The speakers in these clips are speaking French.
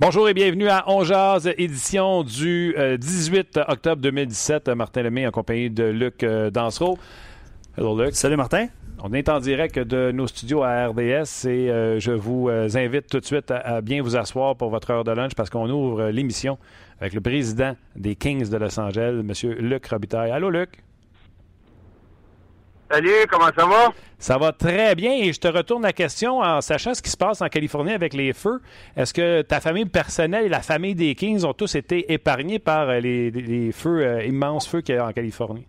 Bonjour et bienvenue à On Jazz, édition du 18 euh, octobre 2017. Martin Lemay en compagnie de Luc euh, Dansereau. Hello Luc. Salut Martin. On est en direct de nos studios à RDS et euh, je vous invite tout de suite à, bien vous asseoir pour votre heure de lunch parce qu'on ouvre l'émission avec le président des Kings de Los Angeles, M. Luc Robitaille. Allô Luc? Salut, comment ça va? Ça va très bien et je te retourne la question en sachant ce qui se passe en Californie avec les feux. Est-ce que ta famille personnelle et la famille des Kings ont tous été épargnés par euh, les, feux, euh, immenses feux qu'il y a en Californie?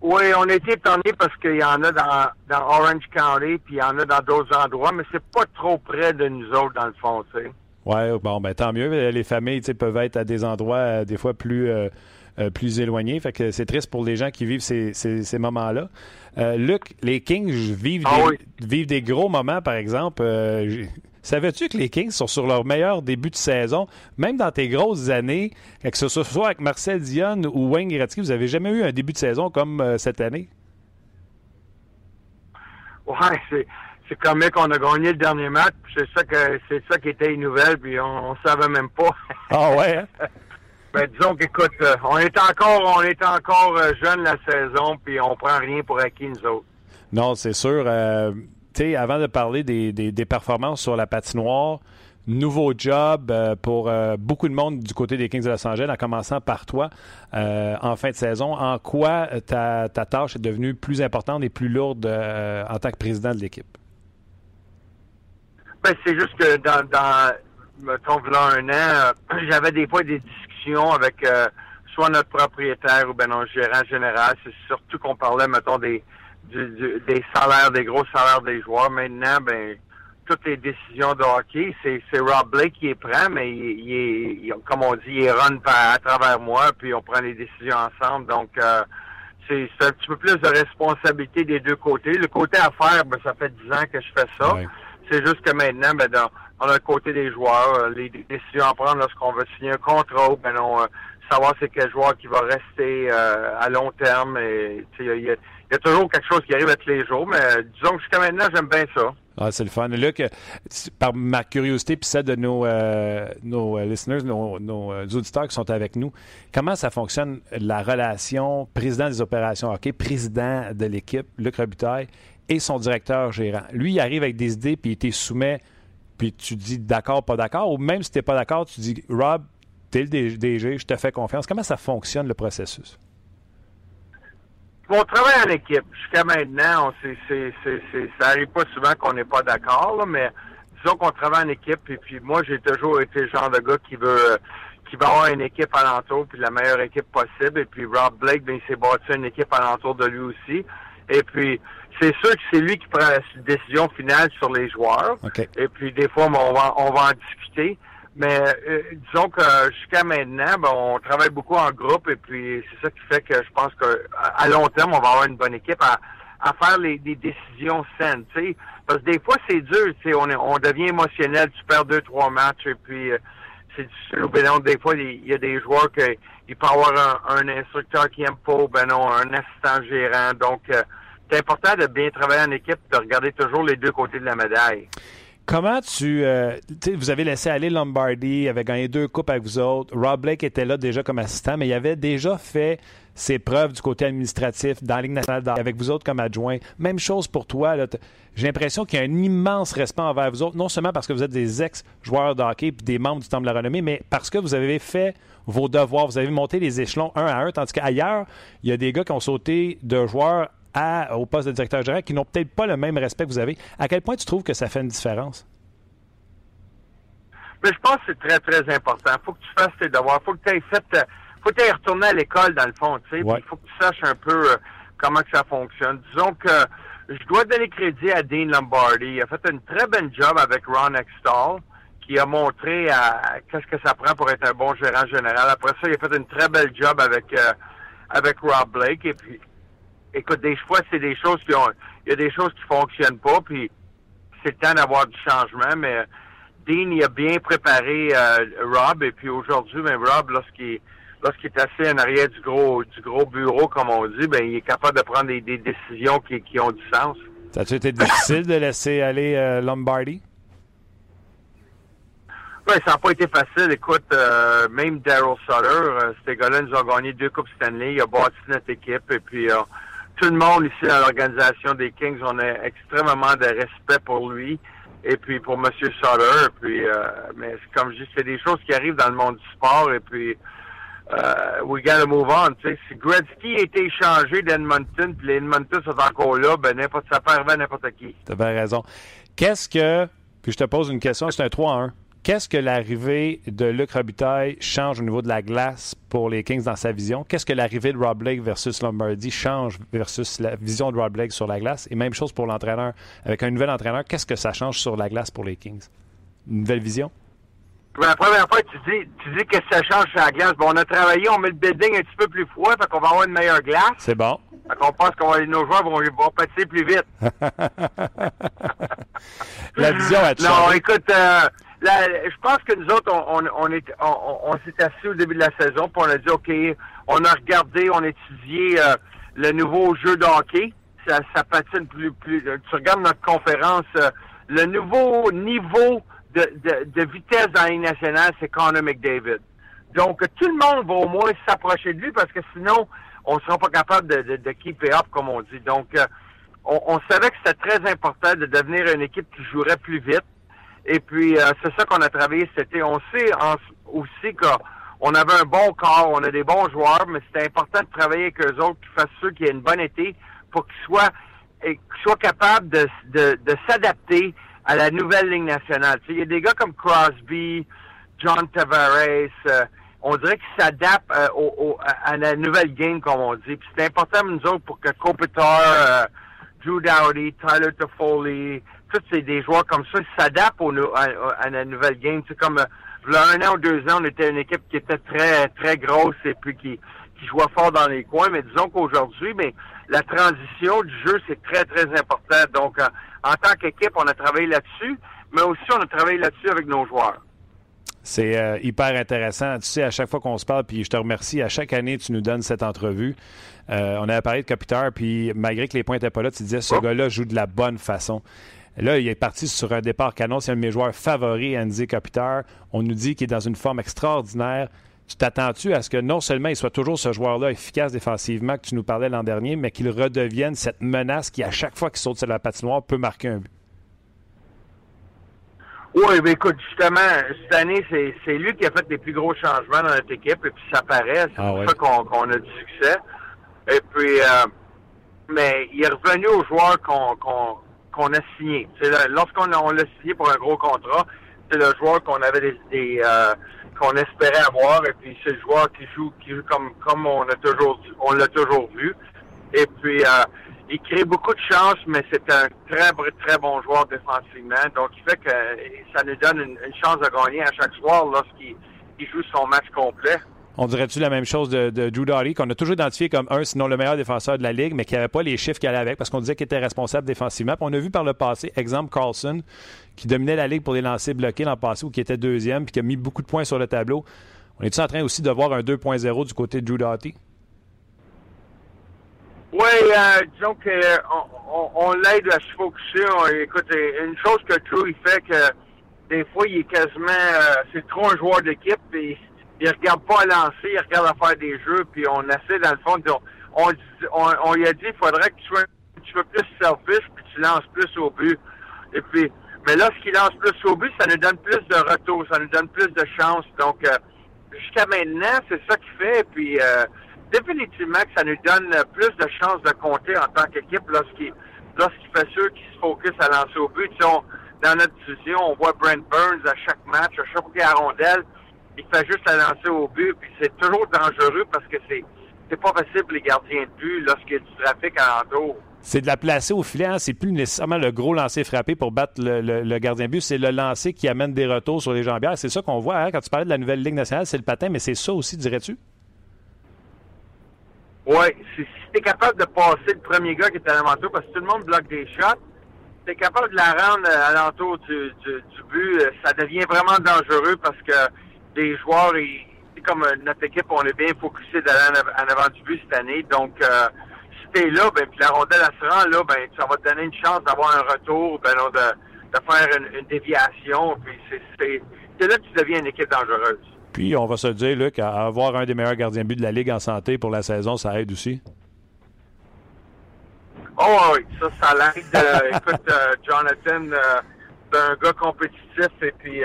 Oui, on a été épargnés parce qu'il y en a dans, Orange County puis il y en a dans d'autres endroits, mais c'est pas trop près de nous autres dans le fond, tu sais. Oui, bon, ben tant mieux. Les familles peuvent être à des endroits euh, des fois plus euh, plus éloignés. Fait que c'est triste pour les gens qui vivent ces, ces, moments-là. Euh, Luc, les Kings vivent, ah des, vivent des gros moments, par exemple. Euh, savais-tu que les Kings sont sur leur meilleur début de saison, même dans tes grosses années, que ce soit avec Marcel Dion ou Wayne Gretzky, vous avez jamais eu un début de saison comme cette année? Ouais, c'est c'est comme qu'on a gagné le dernier match, c'est ça que c'est ça qui était une nouvelle, puis on, on savait même pas. Ah ouais. Hein? Ben, disons qu'écoute, euh, on est encore, on est encore euh, jeune la saison, puis on prend rien pour acquis nous autres. Non, c'est sûr. Euh, tu sais, avant de parler des, des, performances sur la patinoire, nouveau job pour beaucoup de monde du côté des Kings de Los Angeles, en commençant par toi en fin de saison. En quoi ta, ta tâche est devenue plus importante et plus lourde en tant que président de l'équipe? Ben, c'est juste que dans, dans mettons, là un an, j'avais des fois des avec euh, soit notre propriétaire ou ben non, gérant général. C'est surtout qu'on parlait, mettons, des, des salaires, des gros salaires des joueurs. Maintenant, ben toutes les décisions de hockey, c'est, Rob Blake qui les prend, mais il, est, comme on dit, il run à travers moi, puis on prend les décisions ensemble. Donc, euh, c'est, un petit peu plus de responsabilité des deux côtés. Le côté affaires, ben, ça fait dix ans que je fais ça. C'est juste que maintenant, ben, dans, on a le côté des joueurs, euh, les décisions à prendre lorsqu'on veut signer un contrat, ben non, euh, savoir c'est quel joueur qui va rester euh, à long terme. Il y, a, toujours quelque chose qui arrive à tous les jours, mais disons que jusqu'à maintenant, j'aime bien ça. Ah, c'est le fun. Luc, par ma curiosité puis celle de nos, nos listeners, nos, auditeurs qui sont avec nous, comment ça fonctionne la relation président des opérations hockey, président de l'équipe, Luc Robitaille, et son directeur gérant? Lui, il arrive avec des idées puis il te soumet puis tu dis d'accord, pas d'accord, ou même si tu n'es pas d'accord, tu dis Rob, tu es le DG, je te fais confiance. Comment ça fonctionne le processus? On travaille en équipe. Jusqu'à maintenant, on, ça arrive pas souvent qu'on n'est pas d'accord, mais disons qu'on travaille en équipe. Et puis moi, j'ai toujours été le genre de gars qui veut qui va avoir une équipe alentour, puis la meilleure équipe possible. Et puis Rob Blake, ben, il s'est bâti une équipe alentour de lui aussi. Et puis, c'est sûr que c'est lui qui prend la décision finale sur les joueurs. Et puis, des fois, on va, on va en discuter. Mais euh, disons que jusqu'à maintenant, ben, on travaille beaucoup en groupe et puis c'est ça qui fait que je pense que à long terme, on va avoir une bonne équipe à, à faire les, des décisions saines. sais Parce que des fois, c'est dur, on, on devient émotionnel, tu perds deux, trois matchs et puis euh, c'est difficile. Ben non, des fois, il y a des joueurs que il peut avoir un, instructeur qui aime pas, ben non, un assistant gérant. Donc euh, c'est important de bien travailler en équipe, de regarder toujours les deux côtés de la médaille. Comment tu, euh, vous avez laissé aller Lombardi, avait gagné deux coupes avec vous autres. Rob Blake était là déjà comme assistant, mais il avait déjà fait ses preuves du côté administratif dans la Ligue nationale avec vous autres comme adjoint. Même chose pour toi. J'ai l'impression qu'il y a un immense respect envers vous autres, non seulement parce que vous êtes des ex-joueurs de hockey et des membres du Temple de la Renommée, mais parce que vous avez fait vos devoirs, vous avez monté les échelons un à un, tandis qu'ailleurs, il y a des gars qui ont sauté de joueurs au poste de directeur général qui n'ont peut-être pas le même respect que vous avez. À quel point tu trouves que ça fait une différence? Mais je pense que c'est très, très important. Il faut que tu fasses tes devoirs. Il faut que tu aies fait, faut y retourner à l'école, dans le fond, tu sais. Ouais. Il faut que tu saches un peu euh, comment que ça fonctionne. Disons que je dois donner crédit à Dean Lombardi. Il a fait une très bonne job avec Ron Extall, qui a montré à, à qu'est-ce que ça prend pour être un bon gérant général. Après ça, il a fait une très belle job avec euh, avec Rob Blake. Et puis, écoute, des fois, c'est des choses qui ont, il y a des choses qui fonctionnent pas. Puis, c'est le temps d'avoir du changement. Mais Dean, il a bien préparé euh, Rob. Et puis aujourd'hui, ben Rob, lorsqu'il lorsqu'il est assis en arrière du gros du gros bureau, comme on dit, ben il est capable de prendre des, des décisions qui, qui ont du sens. Ça a-tu été difficile de laisser aller euh, Lombardi? Oui, ça n'a pas été facile. Écoute, euh, même Daryl Sutter, euh, ces gars-là nous ont gagné deux Coupes Stanley. Il a bâti notre équipe. Et puis, euh, tout le monde ici dans l'organisation des Kings, on a extrêmement de respect pour lui. Et puis, pour M. Sutter. Puis, euh, mais comme je dis, c'est des choses qui arrivent dans le monde du sport. Et puis, euh, we gotta move on. Si Gretzky a été échangé d'Edmonton, puis les Edmonton sont encore là, ben n'importe ça peut à n'importe qui. Tu bien raison. Qu'est-ce que, puis je te pose une question, c'est un 3 à 1. Qu'est-ce que l'arrivée de Luc Robitaille change au niveau de la glace pour les Kings dans sa vision? Qu'est-ce que l'arrivée de Rob Blake versus Lombardi change versus la vision de Rob Blake sur la glace? Et même chose pour l'entraîneur. Avec un nouvel entraîneur, qu'est-ce que ça change sur la glace pour les Kings? Une nouvelle vision? Ben, la première fois, tu dis, tu dis que ça change sur la glace. Bon, on a travaillé, on met le building un petit peu plus froid, fait qu'on va avoir une meilleure glace. C'est bon. Fait qu'on pense va, nos joueurs vont, vont passer plus vite. la vision a changé. Non, écoute, euh, je pense que nous autres, on, est, on, s'est assis au début de la saison, puis on a dit, OK, on a regardé, on a étudié euh, le nouveau jeu de hockey. Ça, ça patine plus, plus. Tu regardes notre conférence, euh, le nouveau niveau de, de, de vitesse dans Ligue nationale, c'est Connor McDavid. Donc, tout le monde va au moins s'approcher de lui parce que sinon, on ne sera pas capable de, de, de keep up, comme on dit. Donc, euh, on, on, savait que c'était très important de devenir une équipe qui jouerait plus vite. Et puis, euh, c'est ça qu'on a travaillé cet été. On sait en, aussi qu'on avait un bon corps, on a des bons joueurs, mais c'était important de travailler avec eux autres, qu'ils fassent qu'il y ait une bonne été pour qu'ils soient, soient capables de, de, de s'adapter à la nouvelle ligne nationale. Il y a des gars comme Crosby, John Tavares, euh, on dirait qu'ils s'adaptent euh, au, au, à la nouvelle game, comme on dit. Puis c'est important nous autres pour que Kopitar, euh, Drew Dowdy, Tyler Toffoli, tous c'est des joueurs comme ça, ils s'adaptent à, à, la nouvelle game. C'est comme euh, là, un an ou deux ans, on était une équipe qui était très très grosse et puis qui, qui jouait fort dans les coins. Mais disons qu'aujourd'hui, mais la transition du jeu, c'est très, très important. Donc, en, en tant qu'équipe, on a travaillé là-dessus, mais aussi on a travaillé là-dessus avec nos joueurs. C'est euh, hyper intéressant. Tu sais, à chaque fois qu'on se parle, puis je te remercie, à chaque année, tu nous donnes cette entrevue. Euh, on avait parlé de Kopitar, puis malgré que les points n'étaient pas là, tu disais, ce oh. gars-là joue de la bonne façon. Là, il est parti sur un départ canon. C'est un de mes joueurs favoris, Andy Kopitar. On nous dit qu'il est dans une forme extraordinaire. Tu t'attends-tu à ce que non seulement il soit toujours ce joueur-là efficace défensivement que tu nous parlais l'an dernier, mais qu'il redevienne cette menace qui, à chaque fois qu'il saute sur la patinoire, peut marquer un but? Oui, mais écoute, justement, cette année, c'est, lui qui a fait les plus gros changements dans notre équipe, et puis ça paraît, c'est ah pour ouais. ça qu'on, a du succès. Et puis, euh, mais il est revenu aux joueurs qu'on, qu'on, qu'on a signé. Lorsqu'on l'a signé pour un gros contrat, c'est le joueur qu'on avait des, des euh, qu'on espérait avoir, et puis c'est le joueur qui joue, qui joue comme, comme on a toujours, on l'a toujours vu. Et puis, euh, il crée beaucoup de chances, mais c'est un très, très bon joueur défensivement. Donc, il fait que ça nous donne une, chance de gagner à chaque soir lorsqu'il il joue son match complet. On dirait-tu la même chose de, Drew Doughty, qu'on a toujours identifié comme un, sinon le meilleur défenseur de la Ligue, mais qui n'avait pas les chiffres qu'il allait avec, parce qu'on disait qu'il était responsable défensivement. On a vu par le passé, exemple Carlson, qui dominait la Ligue pour les lancers bloqués l'an passé, ou qui était deuxième, puis qui a mis beaucoup de points sur le tableau. On est-tu en train aussi de voir un 2.0 du côté de Drew Doughty? Oui, euh, disons qu'on on, on l'aide à se focuser. On, écoute, une chose que Drew il fait que des fois il est quasiment euh, c'est trop un joueur d'équipe et il regarde pas à lancer, il regarde à faire des jeux, puis on essaie dans le fond, on, on, on lui a dit il faudrait que tu sois petit peu plus selfish, puis tu lances plus au but. Et puis, mais là, ce qu'il lance plus au but, ça nous donne plus de retour, ça nous donne plus de chance. Donc, euh, jusqu'à maintenant, c'est ça qu'il fait. Et puis, euh, définitivement que ça nous donne plus de chances de compter en tant qu'équipe lorsqu'il lorsqu'il fait sûr qu'il se focus à lancer au but. Tu sais, on, dans notre division, on voit Brent Burns à chaque match, à chaque rondelle, il fait juste la lancer au but, puis c'est toujours dangereux parce que c'est c'est pas facile les gardiens de but lorsqu'il y a du trafic alentour. C'est de la placer au filet, hein? c'est plus nécessairement le gros lancer frappé pour battre le, gardien de but, c'est le lancer qui amène des retours sur les jambières. C'est ça qu'on voit hein? quand tu parlais de la nouvelle Ligue nationale, c'est le patin, mais c'est ça aussi, dirais-tu? Oui, si, tu es capable de passer le premier gars qui est à l'alentour, parce que tout le monde bloque des shots, tu es capable de la rendre à l'entour du, du, but, euh, ça devient vraiment dangereux parce que les joueurs, ils, comme euh, notre équipe, on est bien focusé d'aller en, avant du but cette année. Donc, euh, si t'es là, ben, puis la rondelle à se rend, là, ben, ça va te donner une chance d'avoir un retour, ben, de, de faire une, déviation. Puis c'est là que tu deviens une équipe dangereuse. Puis, on va se dire, Luc, avoir un des meilleurs gardiens de but de la Ligue en santé pour la saison, ça aide aussi. Oh oui, ça, ça l'aide. Euh, écoute, Jonathan, c'est un gars compétitif et puis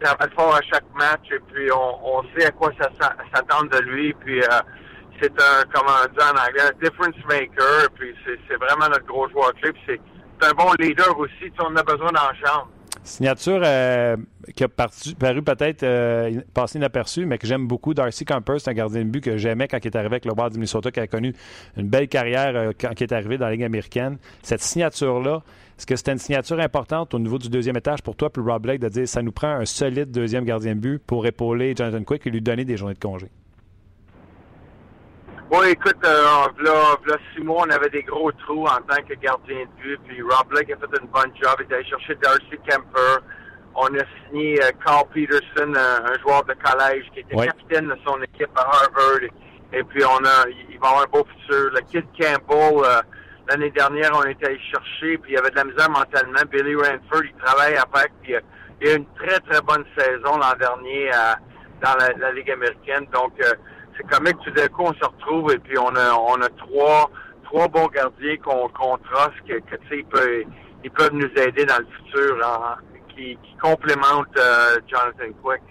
travaille fort à chaque match et puis on, on sait à quoi ça s'attend de lui. Puis euh, c'est un, comment on dit en anglais, un difference maker. Puis c'est vraiment notre gros joueur clé. C'est un bon leader aussi. Tu on a besoin d'en. Signature euh, qui a paru peut-être euh, passé inaperçue, mais que j'aime beaucoup. Darcy Camper, c'est un gardien de but que j'aimais quand il est arrivé avec le Wild du Minnesota, qui a connu une belle carrière euh, quand il est arrivé dans la Ligue américaine. Cette signature-là, est-ce que c'était une signature importante au niveau du deuxième étage pour toi, puis Rob Blake, de dire ça nous prend un solide deuxième gardien de but pour épauler Jonathan Quick et lui donner des journées de congé? Oui, écoute, euh, là, là, six mois, on avait des gros trous en tant que gardien de but, puis Rob Blake a fait une bonne job. Il est allé chercher Darcy Kemper. On a signé euh, Carl Peterson, un, joueur de collège qui était capitaine de son équipe à Harvard. Et, puis, on a, il va avoir un beau futur. Le Kid Campbell, euh, l'année dernière, on était allé chercher, puis il y avait de la misère mentalement. Billy Ranford, il travaille après, puis euh, il a eu une très, très bonne saison l'an dernier dans la, Ligue américaine. Donc, c'est comme que tout d'un coup, on se retrouve et puis on a, on a trois, trois bons gardiens qu'on qu trace que, tu sais, ils peuvent, ils peuvent nous aider dans le futur, qui, qui complémentent euh, Jonathan Quick.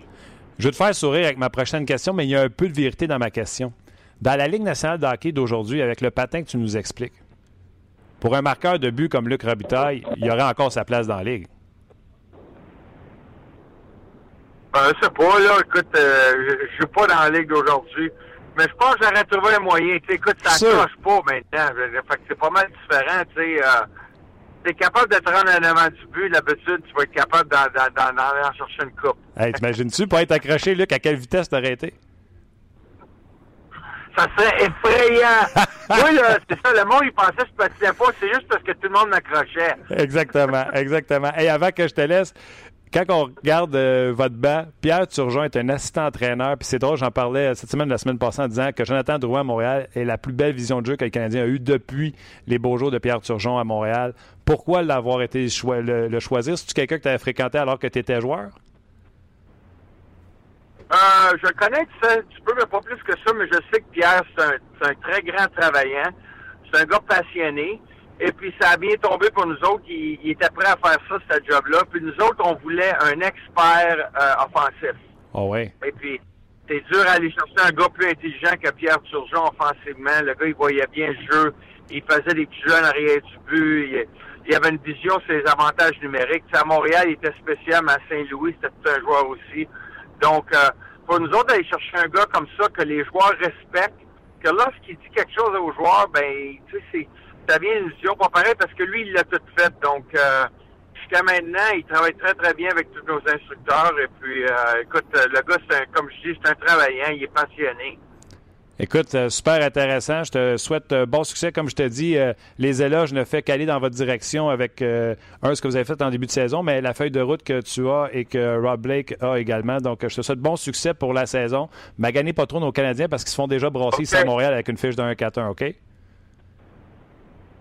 Je vais te faire sourire avec ma prochaine question, mais il y a un peu de vérité dans ma question. Dans la Ligue nationale de hockey d'aujourd'hui, avec le patin que tu nous expliques, pour un marqueur de but comme Luc Robitaille, il y aurait encore sa place dans la Ligue. Ben, je sais pas, là, écoute, euh, je suis pas dans la ligue d'aujourd'hui. Mais je pense que j'aurais trouvé un moyen. Écoute, ça ne cloche pas maintenant. Fait que c'est pas mal différent, tu sais. Euh, t'es capable de te rendre en avant du but, l'habitude, tu vas être capable d'en chercher une coupe. Hey, t'imagines-tu pas être accroché, Luc, à quelle vitesse t'aurais été? Ça serait effrayant. oui, c'est ça, le monde, il pensait que je patinais pas, c'est juste parce que tout le monde m'accrochait. exactement, exactement. Et avant que je te laisse, quand on regarde euh, votre banc, Pierre Turgeon est un assistant entraîneur. Puis c'est drôle, j'en parlais cette semaine, la semaine passée, en disant que Jonathan Drouin à Montréal est la plus belle vision de jeu que le Canadien a eue depuis les beaux jours de Pierre Turgeon à Montréal. Pourquoi l'avoir été le, choisir? C'est-tu quelqu'un que tu avais fréquenté alors que tu étais joueur? Euh, je connais un petit peu, mais pas plus que ça, mais je sais que Pierre, c'est un, un très grand travaillant. C'est un gars passionné. Et puis, ça a bien tombé pour nous autres. Il, était prêt à faire ça, ce job-là. Puis nous autres, on voulait un expert euh, offensif. Oh ouais. Et puis, c'est dur à aller chercher un gars plus intelligent que Pierre Turgeon offensivement. Le gars, il voyait bien le jeu. Il faisait des petits jeux en arrière du but. Il, avait une vision sur les avantages numériques. à Montréal, il était spécial, mais à Saint-Louis, c'était tout un joueur aussi. Donc, euh, pour nous autres, d'aller chercher un gars comme ça que les joueurs respectent, que lorsqu'il dit quelque chose aux joueurs, ben, tu sais, c'est ça vient une vision pas pareil parce que lui, il l'a tout fait. Donc, euh, jusqu'à maintenant, il travaille très, très bien avec tous nos instructeurs. Et puis, euh, écoute, le gars, c'est comme je dis, c'est un travaillant. Il est passionné. Écoute, euh, super intéressant. Je te souhaite bon succès. Comme je te dis, les éloges ne fait qu'aller dans votre direction avec un, ce que vous avez fait en début de saison, mais la feuille de route que tu as et que Rob Blake a également. Donc, je te souhaite bon succès pour la saison. Mais gagnez pas trop nos Canadiens parce qu'ils se font déjà brasser ici à Montréal avec une fiche de 1-4-1, OK?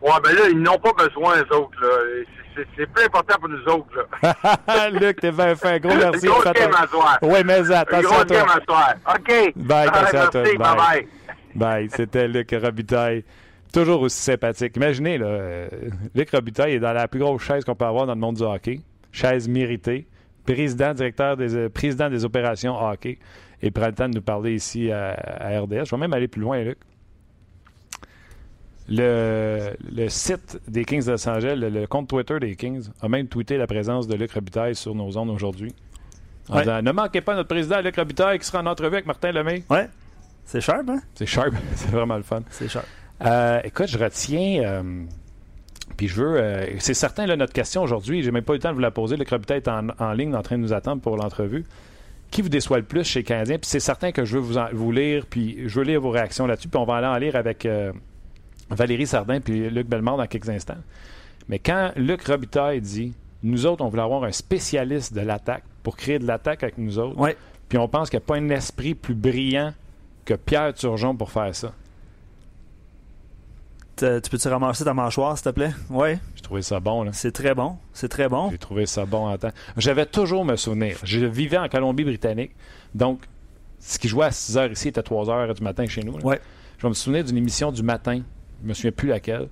Ouais, ben là, ils n'ont pas besoin, eux autres, là. C'est plus important pour nous autres, là. Luc, t'es bien fin. Gros merci. Gros game à soir. Oui, mais attention gros à toi. game à soir. OK. Bye, attention à toi. Bye. Bye. Bye. C'était Luc Robitaille. Toujours aussi sympathique. Imaginez, là, euh, Luc Robitaille est dans la plus grosse chaise qu'on peut avoir dans le monde du hockey. Chaise méritée. Président, directeur des, euh, président des opérations hockey. Et prend le temps de nous parler ici à, à RDS. Je vais même aller plus loin, Luc. Le, site des Kings de Los Angeles, le, compte Twitter des Kings, a même tweeté la présence de Luc Robitaille sur nos zones aujourd'hui. En disant, ne manquez pas notre président Luc Robitaille qui sera en entrevue avec Martin Lemay. Ouais. C'est sharp, hein? C'est sharp. c'est vraiment le fun. C'est sharp. Euh, écoute, je retiens. euh, puis je veux. euh, c'est certain, là, notre question aujourd'hui, j'ai même pas eu le temps de vous la poser. Le Robitaille est en, en ligne en train de nous attendre pour l'entrevue. Qui vous déçoit le plus chez les Canadiens? Puis c'est certain que je veux vous, en- vous lire, puis je veux lire vos réactions là-dessus. Puis on va aller en lire avec Valérie Sardin puis Luc Bellemare dans quelques instants. Mais quand Luc Robitaille dit Nous autres, on voulait avoir un spécialiste de l'attaque pour créer de l'attaque avec nous autres, Ouais. puis on pense qu'il n'y a pas un esprit plus brillant que Pierre Turgeon pour faire ça. Tu peux-tu ramasser ta mâchoire, s'il te plaît? Ouais. J'ai trouvé ça bon, là. C'est très bon. C'est très bon. J'ai trouvé ça bon en temps. J'avais toujours me souvenir. Je vivais en Colombie-Britannique. Donc, ce qui jouait à 6 h ici était 3 h du matin chez nous. là. Ouais. Je vais me souvenir d'une émission du matin. Je me souviens plus laquelle.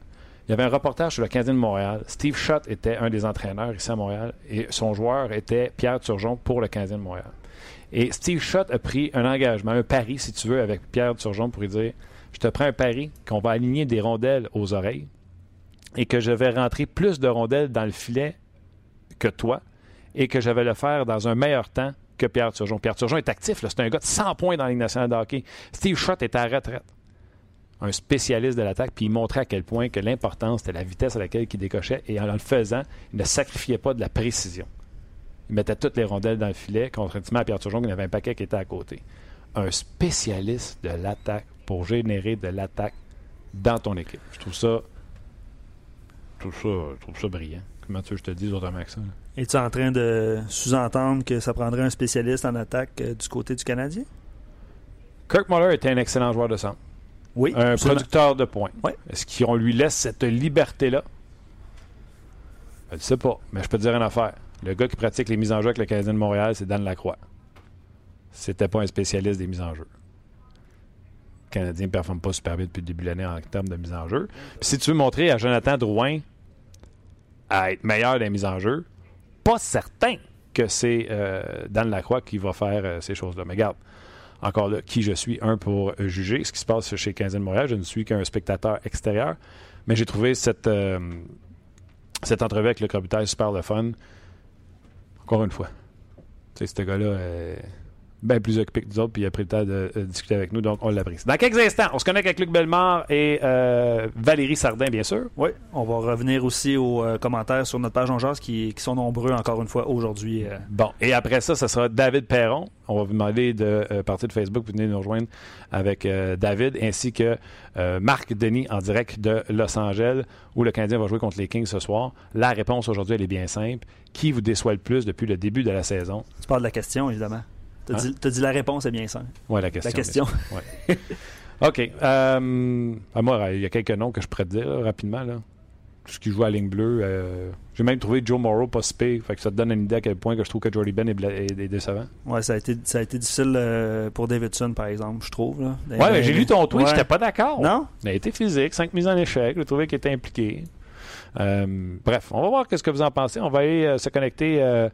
Il y avait un reportage sur le Canadien de Montréal. Steve Schott était un des entraîneurs ici à Montréal et son joueur était Pierre Turgeon pour le Canadien de Montréal. Et Steve Schott a pris un engagement, un pari, si tu veux, avec Pierre Turgeon pour lui dire Je te prends un pari qu'on va aligner des rondelles aux oreilles et que je vais rentrer plus de rondelles dans le filet que toi et que je vais le faire dans un meilleur temps que Pierre Turgeon. Pierre Turgeon est actif, c'est un gars de 100 points dans la Ligue nationale de hockey. Steve Schott est à retraite. Un spécialiste de l'attaque, puis il montrait à quel point que l'importance c'était la vitesse à laquelle il décochait et en le faisant, il ne sacrifiait pas de la précision. Il mettait toutes les rondelles dans le filet, contrairement à Pierre Turgeon, qui avait un paquet qui était à côté. Un spécialiste de l'attaque pour générer de l'attaque dans ton équipe. Je trouve ça. Je trouve ça, je trouve ça brillant. Comment tu veux que je te dise autrement que ça? Es-tu en train de sous-entendre que ça prendrait un spécialiste en attaque euh, du côté du Canadien? Kirk Muller était un excellent joueur de centre. Oui. Un absolument. producteur de points. Est-ce qu'on lui laisse cette liberté-là? Je ne sais pas, mais je peux te dire une affaire. Le gars qui pratique les mises en jeu avec le Canadien de Montréal, c'est Dan Lacroix. C'était pas un spécialiste des mises en jeu. Le Canadien ne performe pas super bien depuis le début de l'année en termes de mise en jeu. Puis si tu veux montrer à Jonathan Drouin à être meilleur les mises en jeu, pas certain que c'est euh, Dan Lacroix qui va faire euh, ces choses-là. Mais regarde, encore là, qui je suis, un, pour euh, juger ce qui se passe chez Canadien de Montréal. Je ne suis qu'un spectateur extérieur. Mais j'ai trouvé cette, euh, cette entrevue avec le Robitaille super le fun. Encore une fois. Tu sais, ce gars-là est bien plus occupé que nous autres, puis il a pris le temps de euh, discuter avec nous, donc on l'apprécie. Dans quelques instants, on se connecte avec Luc Bellemare et euh, Valérie Sardin, bien sûr. Oui, on va revenir aussi aux euh, commentaires sur notre page On Jase qui, qui sont nombreux encore une fois aujourd'hui. Bon, et après ça, ce sera David Perron. On va vous demander de partir de Facebook, vous venez nous rejoindre avec David, ainsi que Marc Denis en direct de Los Angeles, où le Canadien va jouer contre les Kings ce soir. La réponse aujourd'hui, elle est bien simple. Qui vous déçoit le plus depuis le début de la saison? Tu parles de la question, évidemment. Tu as, Hein? dit, t'as dit la réponse est bien simple. Ouais, la question. La question. Ouais. OK. Euh, à moi, il y a quelques noms que je pourrais te dire là, rapidement. Là. Tout ce qui joue à la ligne bleue. euh, J'ai même trouvé Joe Morrow pas si pire. Fait que ça te donne une idée à quel point que je trouve que Jordy Ben est, bla- est- est décevant. Ouais, ça a été, ça a été difficile euh, pour Davidson, par exemple, je trouve. Là. Ouais, mais j'ai lu ton tweet, Ouais. j'étais pas d'accord. Non? Il a été physique, 5 mises en échec, j'ai trouvé qu'il était impliqué. Euh, bref, on va voir ce que vous en pensez. On va aller euh, se connecter euh,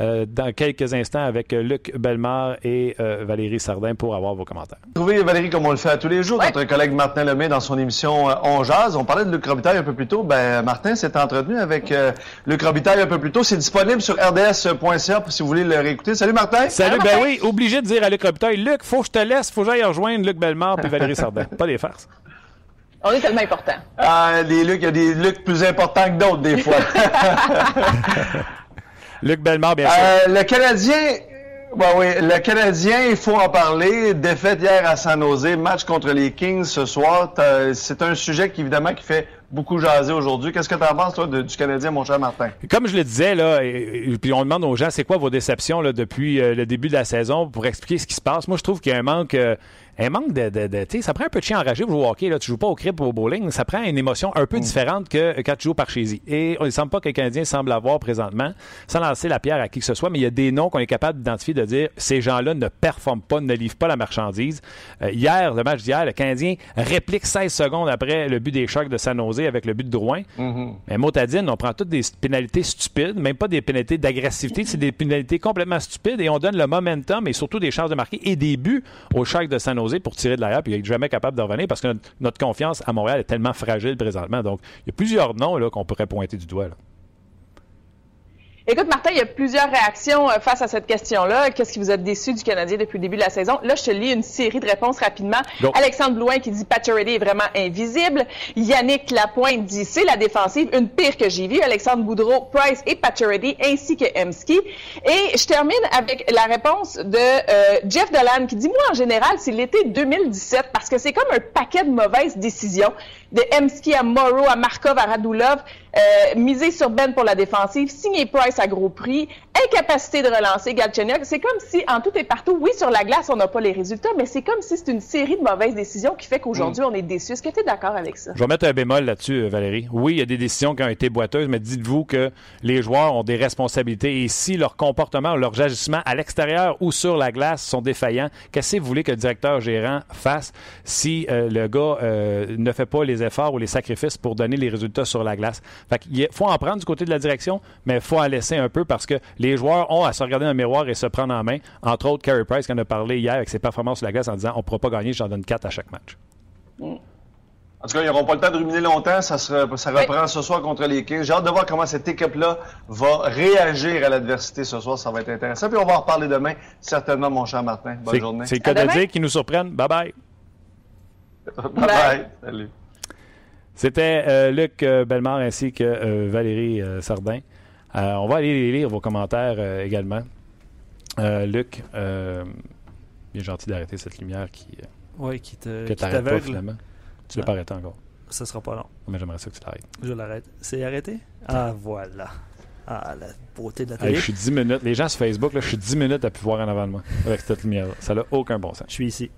euh, dans quelques instants avec Luc Bellemare et euh, Valérie Sardin pour avoir vos commentaires. Trouvez Valérie comme on le fait à tous les jours. Notre collègue Martin Lemay dans son émission euh, On Jazz. On parlait de Luc Robitaille un peu plus tôt. Ben, Martin s'est entretenu avec euh, Luc Robitaille un peu plus tôt. C'est disponible sur rds.ca si vous voulez le réécouter. Salut Martin. Salut, ben oui, obligé de dire à Luc Robitaille, Luc, faut que je te laisse, faut que j'aille rejoindre Luc Bellemare puis Valérie Sardin. Pas des farces. On est tellement important. Ah, les Lucs, il y a des Lucs plus importants que d'autres des fois. Luc Bellemare, bien sûr. Euh, le Canadien, oui, le Canadien, il faut en parler. Défaite hier à San Jose, match contre les Kings ce soir. C'est un sujet qui évidemment qui fait beaucoup jaser aujourd'hui. Qu'est-ce que tu en penses toi de- du Canadien, mon cher Martin? Comme je le disais, là, et, et- puis on demande aux gens, c'est quoi vos déceptions là, depuis euh, le début de la saison pour expliquer ce qui se passe? Moi, je trouve qu'il y a un manque, euh, un manque de, de, de- tu sais, ça prend un peu de chien enragé pour jouer au hockey. Là. Tu joues pas au crip ou au bowling, ça prend une émotion un peu différente que quand tu joues par chez Et on ne semble pas que les Canadiens semblent avoir présentement, sans lancer la pierre à qui que ce soit, mais il y a des noms qu'on est capable d'identifier, de dire ces gens-là ne performent pas, ne livrent pas la marchandise. Euh, hier, le match d'hier, le Canadien réplique 16 secondes après le but des Sharks de San Jose avec le but de Drouin. Mais motadine, on prend toutes des pénalités stupides, même pas des pénalités d'agressivité, c'est des pénalités complètement stupides et on donne le momentum et surtout des chances de marquer et des buts aux Sharks de San Jose pour tirer de l'arrière puis il n'est jamais capable de revenir parce que notre, confiance à Montréal est tellement fragile présentement. Donc, il y a plusieurs noms là, qu'on pourrait pointer du doigt. Écoute, Martin, il y a plusieurs réactions euh, face à cette question-là. Qu'est-ce qui vous a déçu du Canadien depuis le début de la saison? Là, je te lis une série de réponses rapidement. Alexandre Blouin qui dit Pacioretty est vraiment invisible. Yannick Lapointe dit c'est la défensive, une pire que j'ai vue. Alexandre Boudreau, Price et Pacioretty ainsi que Emski. Et je termine avec la réponse de euh, Jeff Dolan qui dit moi en général c'est l'été 2017 parce que c'est comme un paquet de mauvaises décisions de Emski à Morrow à Markov à Radulov, miser sur Ben pour la défensive, signer Price à gros prix, incapacité de relancer Galchenyuk. C'est comme si en tout et partout, oui sur la glace on n'a pas les résultats, mais c'est comme si c'est une série de mauvaises décisions qui fait qu'aujourd'hui on est déçu. Est-ce que tu es d'accord avec ça? Je vais mettre un bémol là-dessus, euh, Valérie. Oui, il y a des décisions qui ont été boiteuses, mais dites-vous que les joueurs ont des responsabilités et si leur comportement ou leur agissement à l'extérieur ou sur la glace sont défaillants, qu'est-ce que vous voulez que le directeur gérant fasse si euh, le gars euh, ne fait pas les efforts ou les sacrifices pour donner les résultats sur la glace? Fait qu'il faut en prendre du côté de la direction, mais il faut en laisser un peu parce que les joueurs ont à se regarder dans le miroir et se prendre en main. Entre autres, Carey Price qui en a parlé hier avec ses performances sur la glace en disant on ne pourra pas gagner, j'en donne 4 à chaque match. En tout cas, ils n'auront pas le temps de ruminer longtemps. Ça, sera- ça reprend ce soir contre les Kings. J'ai hâte de voir comment cette équipe-là va réagir à l'adversité ce soir. Ça va être intéressant. Puis on va en reparler demain, certainement, mon cher Martin. Bonne journée. c'est le cas À de demain. dire qu'ils nous surprennent. Bye bye. Bye bye. Salut. C'était euh, Luc euh, Bellemare ainsi que euh, Valérie euh, Sardin. Euh, on va aller lire vos commentaires euh, également. Euh, Luc, est gentil d'arrêter cette lumière qui, Oui, qui te- que qui pas finalement. Tu ne l'as pas arrêté encore. Ça sera pas long. Mais j'aimerais ça que tu l'arrêtes. Je l'arrête. C'est arrêté? Ah, voilà. Ah, la beauté de la Hey, télé. je suis 10 minutes. Les gens sur Facebook, là, je suis 10 minutes à plus voir en avant de moi avec cette lumière-là. Ça n'a aucun bon sens. Je suis ici.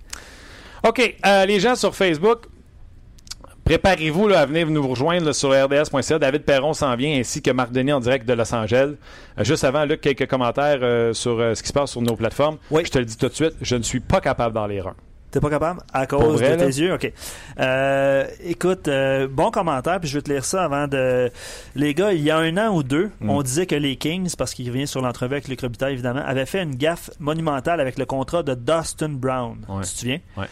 OK, euh, les gens sur Facebook, préparez-vous à venir nous rejoindre là, sur rds.ca. David Perron s'en vient, ainsi que Marc Denis en direct de Los Angeles. Euh, juste avant, Luc, quelques commentaires euh, sur euh, ce qui se passe sur nos plateformes. Oui. Je te le dis tout de suite, je ne suis pas capable d'en lire un. T'es pas capable? À cause vrai, de tes là? yeux? OK. Euh, écoute, euh, bon commentaire, puis je vais te lire ça avant de... Les gars, il y a un an ou deux, Mm. on disait que les Kings, parce qu'il revient sur l'entrevue avec Luc Robitaille, évidemment, avaient fait une gaffe monumentale avec le contrat de Dustin Brown. Ouais. Tu te souviens? Ouais.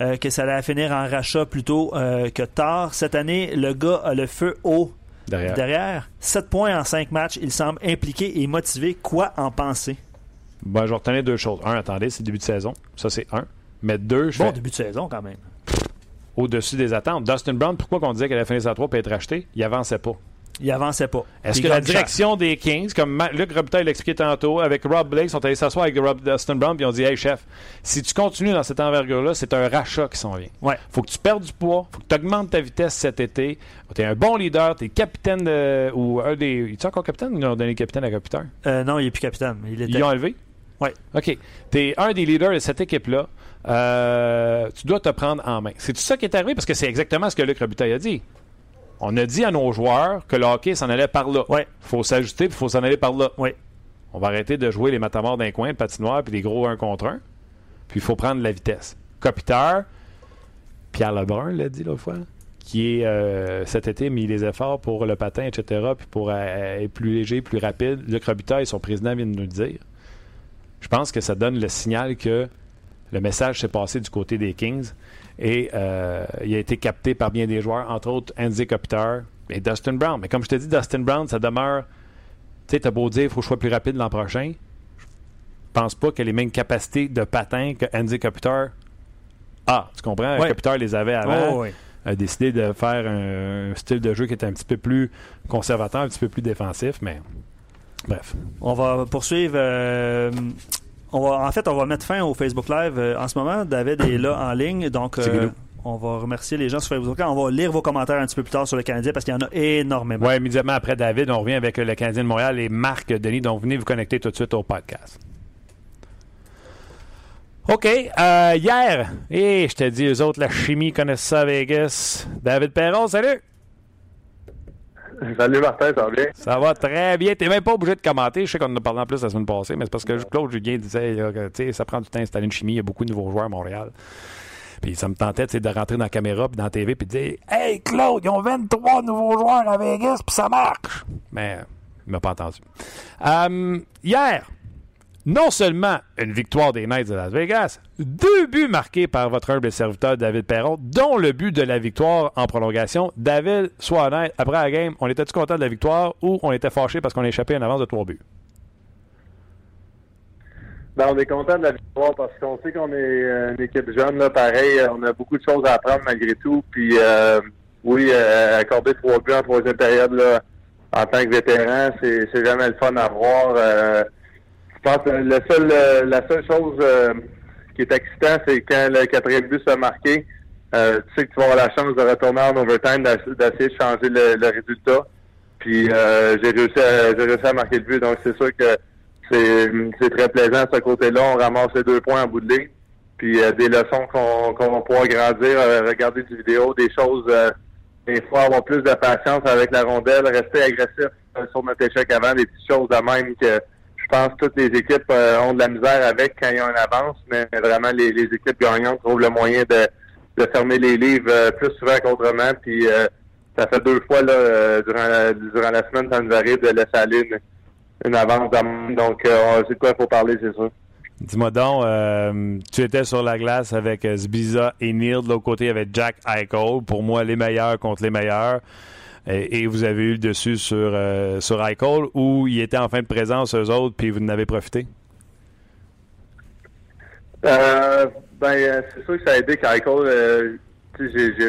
Euh, que ça allait finir en rachat plutôt euh, que tard. Cette année, le gars a le feu haut Derrière. derrière. 7 points en 5 matchs. Il semble impliqué et motivé. Quoi en penser? Ben, je retenir deux choses. Un, attendez, c'est le début de saison. Ça, c'est un. Mais deux, je Bon fais début de saison quand même. au-dessus des attentes. Dustin Brown, pourquoi qu'on disait qu'elle allait finir sa 3 et être acheté? Il avançait pas. Il avançait pas. Est-ce que la direction des Kings, comme Luc Robitaille l'a expliqué tantôt, avec Rob Blake, sont allés s'asseoir avec Rob Dustin Brown et ont dit Hey chef, si tu continues dans cette envergure-là, c'est un rachat qui s'en vient. Ouais. faut que tu perdes du poids, faut que tu augmentes ta vitesse cet été. Tu es un bon leader, tu es capitaine de. ou un des. Es-tu encore capitaine ou ils ont donné capitaine à capitaine Euh, non, il est plus capitaine. Il était... Ils l'ont enlevé? Ouais. OK. Tu es un des leaders de cette équipe-là. Euh, tu dois te prendre en main. C'est tout ça qui est arrivé parce que c'est exactement ce que Luc Robitaille a dit. On a dit à nos joueurs que le hockey s'en allait par là. Ouais. faut s'ajuster il faut s'en aller par là. Ouais. On va arrêter de jouer les matamors d'un coin, le patinoire, puis des gros 1 contre 1. Puis il faut prendre la vitesse. Kopitar, Pierre Lebrun l'a dit l'autre fois, qui est euh, cet été mis les efforts pour le patin, etc., puis pour euh, être plus léger, plus rapide. Luc Robitaille, son président, vient de nous le dire. Je pense que ça donne le signal que le message s'est passé du côté des Kings et euh, il a été capté par bien des joueurs, entre autres Andy Kopitar et Dustin Brown. Mais comme je te dis, Dustin Brown, ça demeure tu sais, t'as beau dire qu'il faut que je sois plus rapide l'an prochain. Je pense pas qu'il a les mêmes capacités de patin que Andy. Ah, tu comprends? Ouais. Les avait avant. Oh. A décidé de faire un, un style de jeu qui était un petit peu plus conservateur, un petit peu plus défensif, mais bref. On va poursuivre. euh, on va, en fait, on va mettre fin au Facebook Live euh, en ce moment. David est là en ligne, donc euh, on va remercier les gens sur Facebook. On va lire vos commentaires un petit peu plus tard sur le Canadien parce qu'il y en a énormément. Ouais, immédiatement après David, on revient avec le Canadien de Montréal et Marc Denis. Donc, venez vous connecter tout de suite au podcast. OK. euh, hier, et je te dis, eux autres, la chimie connaissent ça à Vegas. David Perron, salut! Salut Martin, ça va bien? Ça va très bien. T'es même pas obligé de commenter. Je sais qu'on en a parlé en plus la semaine passée, mais c'est parce que Claude Julien disait là, que ça prend du temps d'installer une chimie. Il y a beaucoup de nouveaux joueurs à Montréal. Puis ça me tentait de rentrer dans la caméra puis dans la TV puis de dire Hey Claude, ils ont 23 nouveaux joueurs à Vegas puis ça marche. Mais il m'a pas entendu. Euh, hier, non seulement une victoire des Knights de Las Vegas, deux buts marqués par votre humble serviteur David Perron, dont le but de la victoire en prolongation. David, sois honnête, après la game, on était-tu content de la victoire ou on était fâché parce qu'on a échappé en avance de trois buts? Ben, on est content de la victoire parce qu'on sait qu'on est une équipe jeune, là, pareil. On a beaucoup de choses à apprendre malgré tout. Puis euh, oui, euh, accorder trois buts en troisième période là, en tant que vétéran, c'est, c'est jamais le fun à voir. Euh, je pense que le seul, euh, la seule chose euh, qui est excitant, c'est quand le quatrième but s'est marqué. Euh, tu sais que tu vas avoir la chance de retourner en overtime, d'ess- d'essayer de changer le, le résultat. Puis euh, j'ai réussi à réussi à marquer le but, donc c'est sûr que c'est très plaisant ce côté-là. On ramasse les deux points en bout de ligne. Puis euh, des leçons qu'on qu'on va pouvoir grandir, euh, regarder des vidéos, des choses des fois avoir plus de patience avec la rondelle, rester agressif sur notre échec avant, des petites choses de même que pense que toutes les équipes euh, ont de la misère avec quand ils ont une avance, mais vraiment les, les équipes gagnantes trouvent le moyen de, de fermer les livres euh, plus souvent qu'autrement. Puis euh, ça fait deux fois là, euh, durant, la, durant la semaine, ça nous arrive de laisser aller une, une avance. Donc euh, c'est de quoi il faut parler, c'est sûr. Dis-moi donc, euh, tu étais sur la glace avec euh, Zbiza et Neil. De l'autre côté, avec Jack Eichel. Pour moi, les meilleurs contre les meilleurs. Et, vous avez eu le dessus sur, euh, sur Eichel où il était en fin de présence, eux autres, puis vous en avez profité? Euh, ben, euh, c'est sûr que ça a aidé qu'Eichel, euh,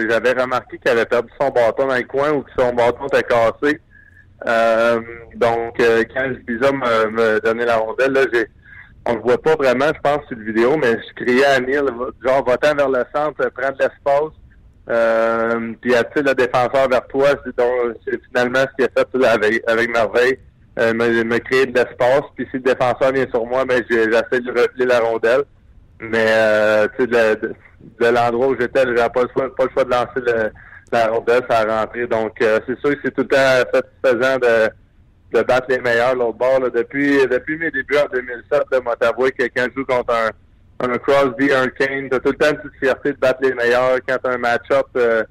j'avais remarqué qu'il avait perdu son bâton dans le coin ou que son bâton était cassé. Euh, donc, quand Biza me, me donnait la rondelle, là, j'ai, on le voit pas vraiment, je pense, sur le vidéo, mais je criais à Neil, genre, va-t'en vers le centre, prends de l'espace, euh, puis attire le défenseur vers toi. C'est, finalement ce qu'il a fait avec, avec merveille, euh, me, me créer de l'espace. Puis si le défenseur vient sur moi, ben, j'essaie de replier la rondelle. Mais euh, de, de, de l'endroit où j'étais, j'avais pas le choix, pas le choix de lancer le, la rondelle, ça a rentré. Donc euh, c'est sûr que c'est tout le temps satisfaisant de, de battre les meilleurs l'autre bord. là. Depuis depuis mes débuts en 2007, là, moi t'avouer que quand je joue contre un, un Crosby, un Kane, t'as tout le temps une petite fierté de battre les meilleurs. Quand t'as un match-up, euh,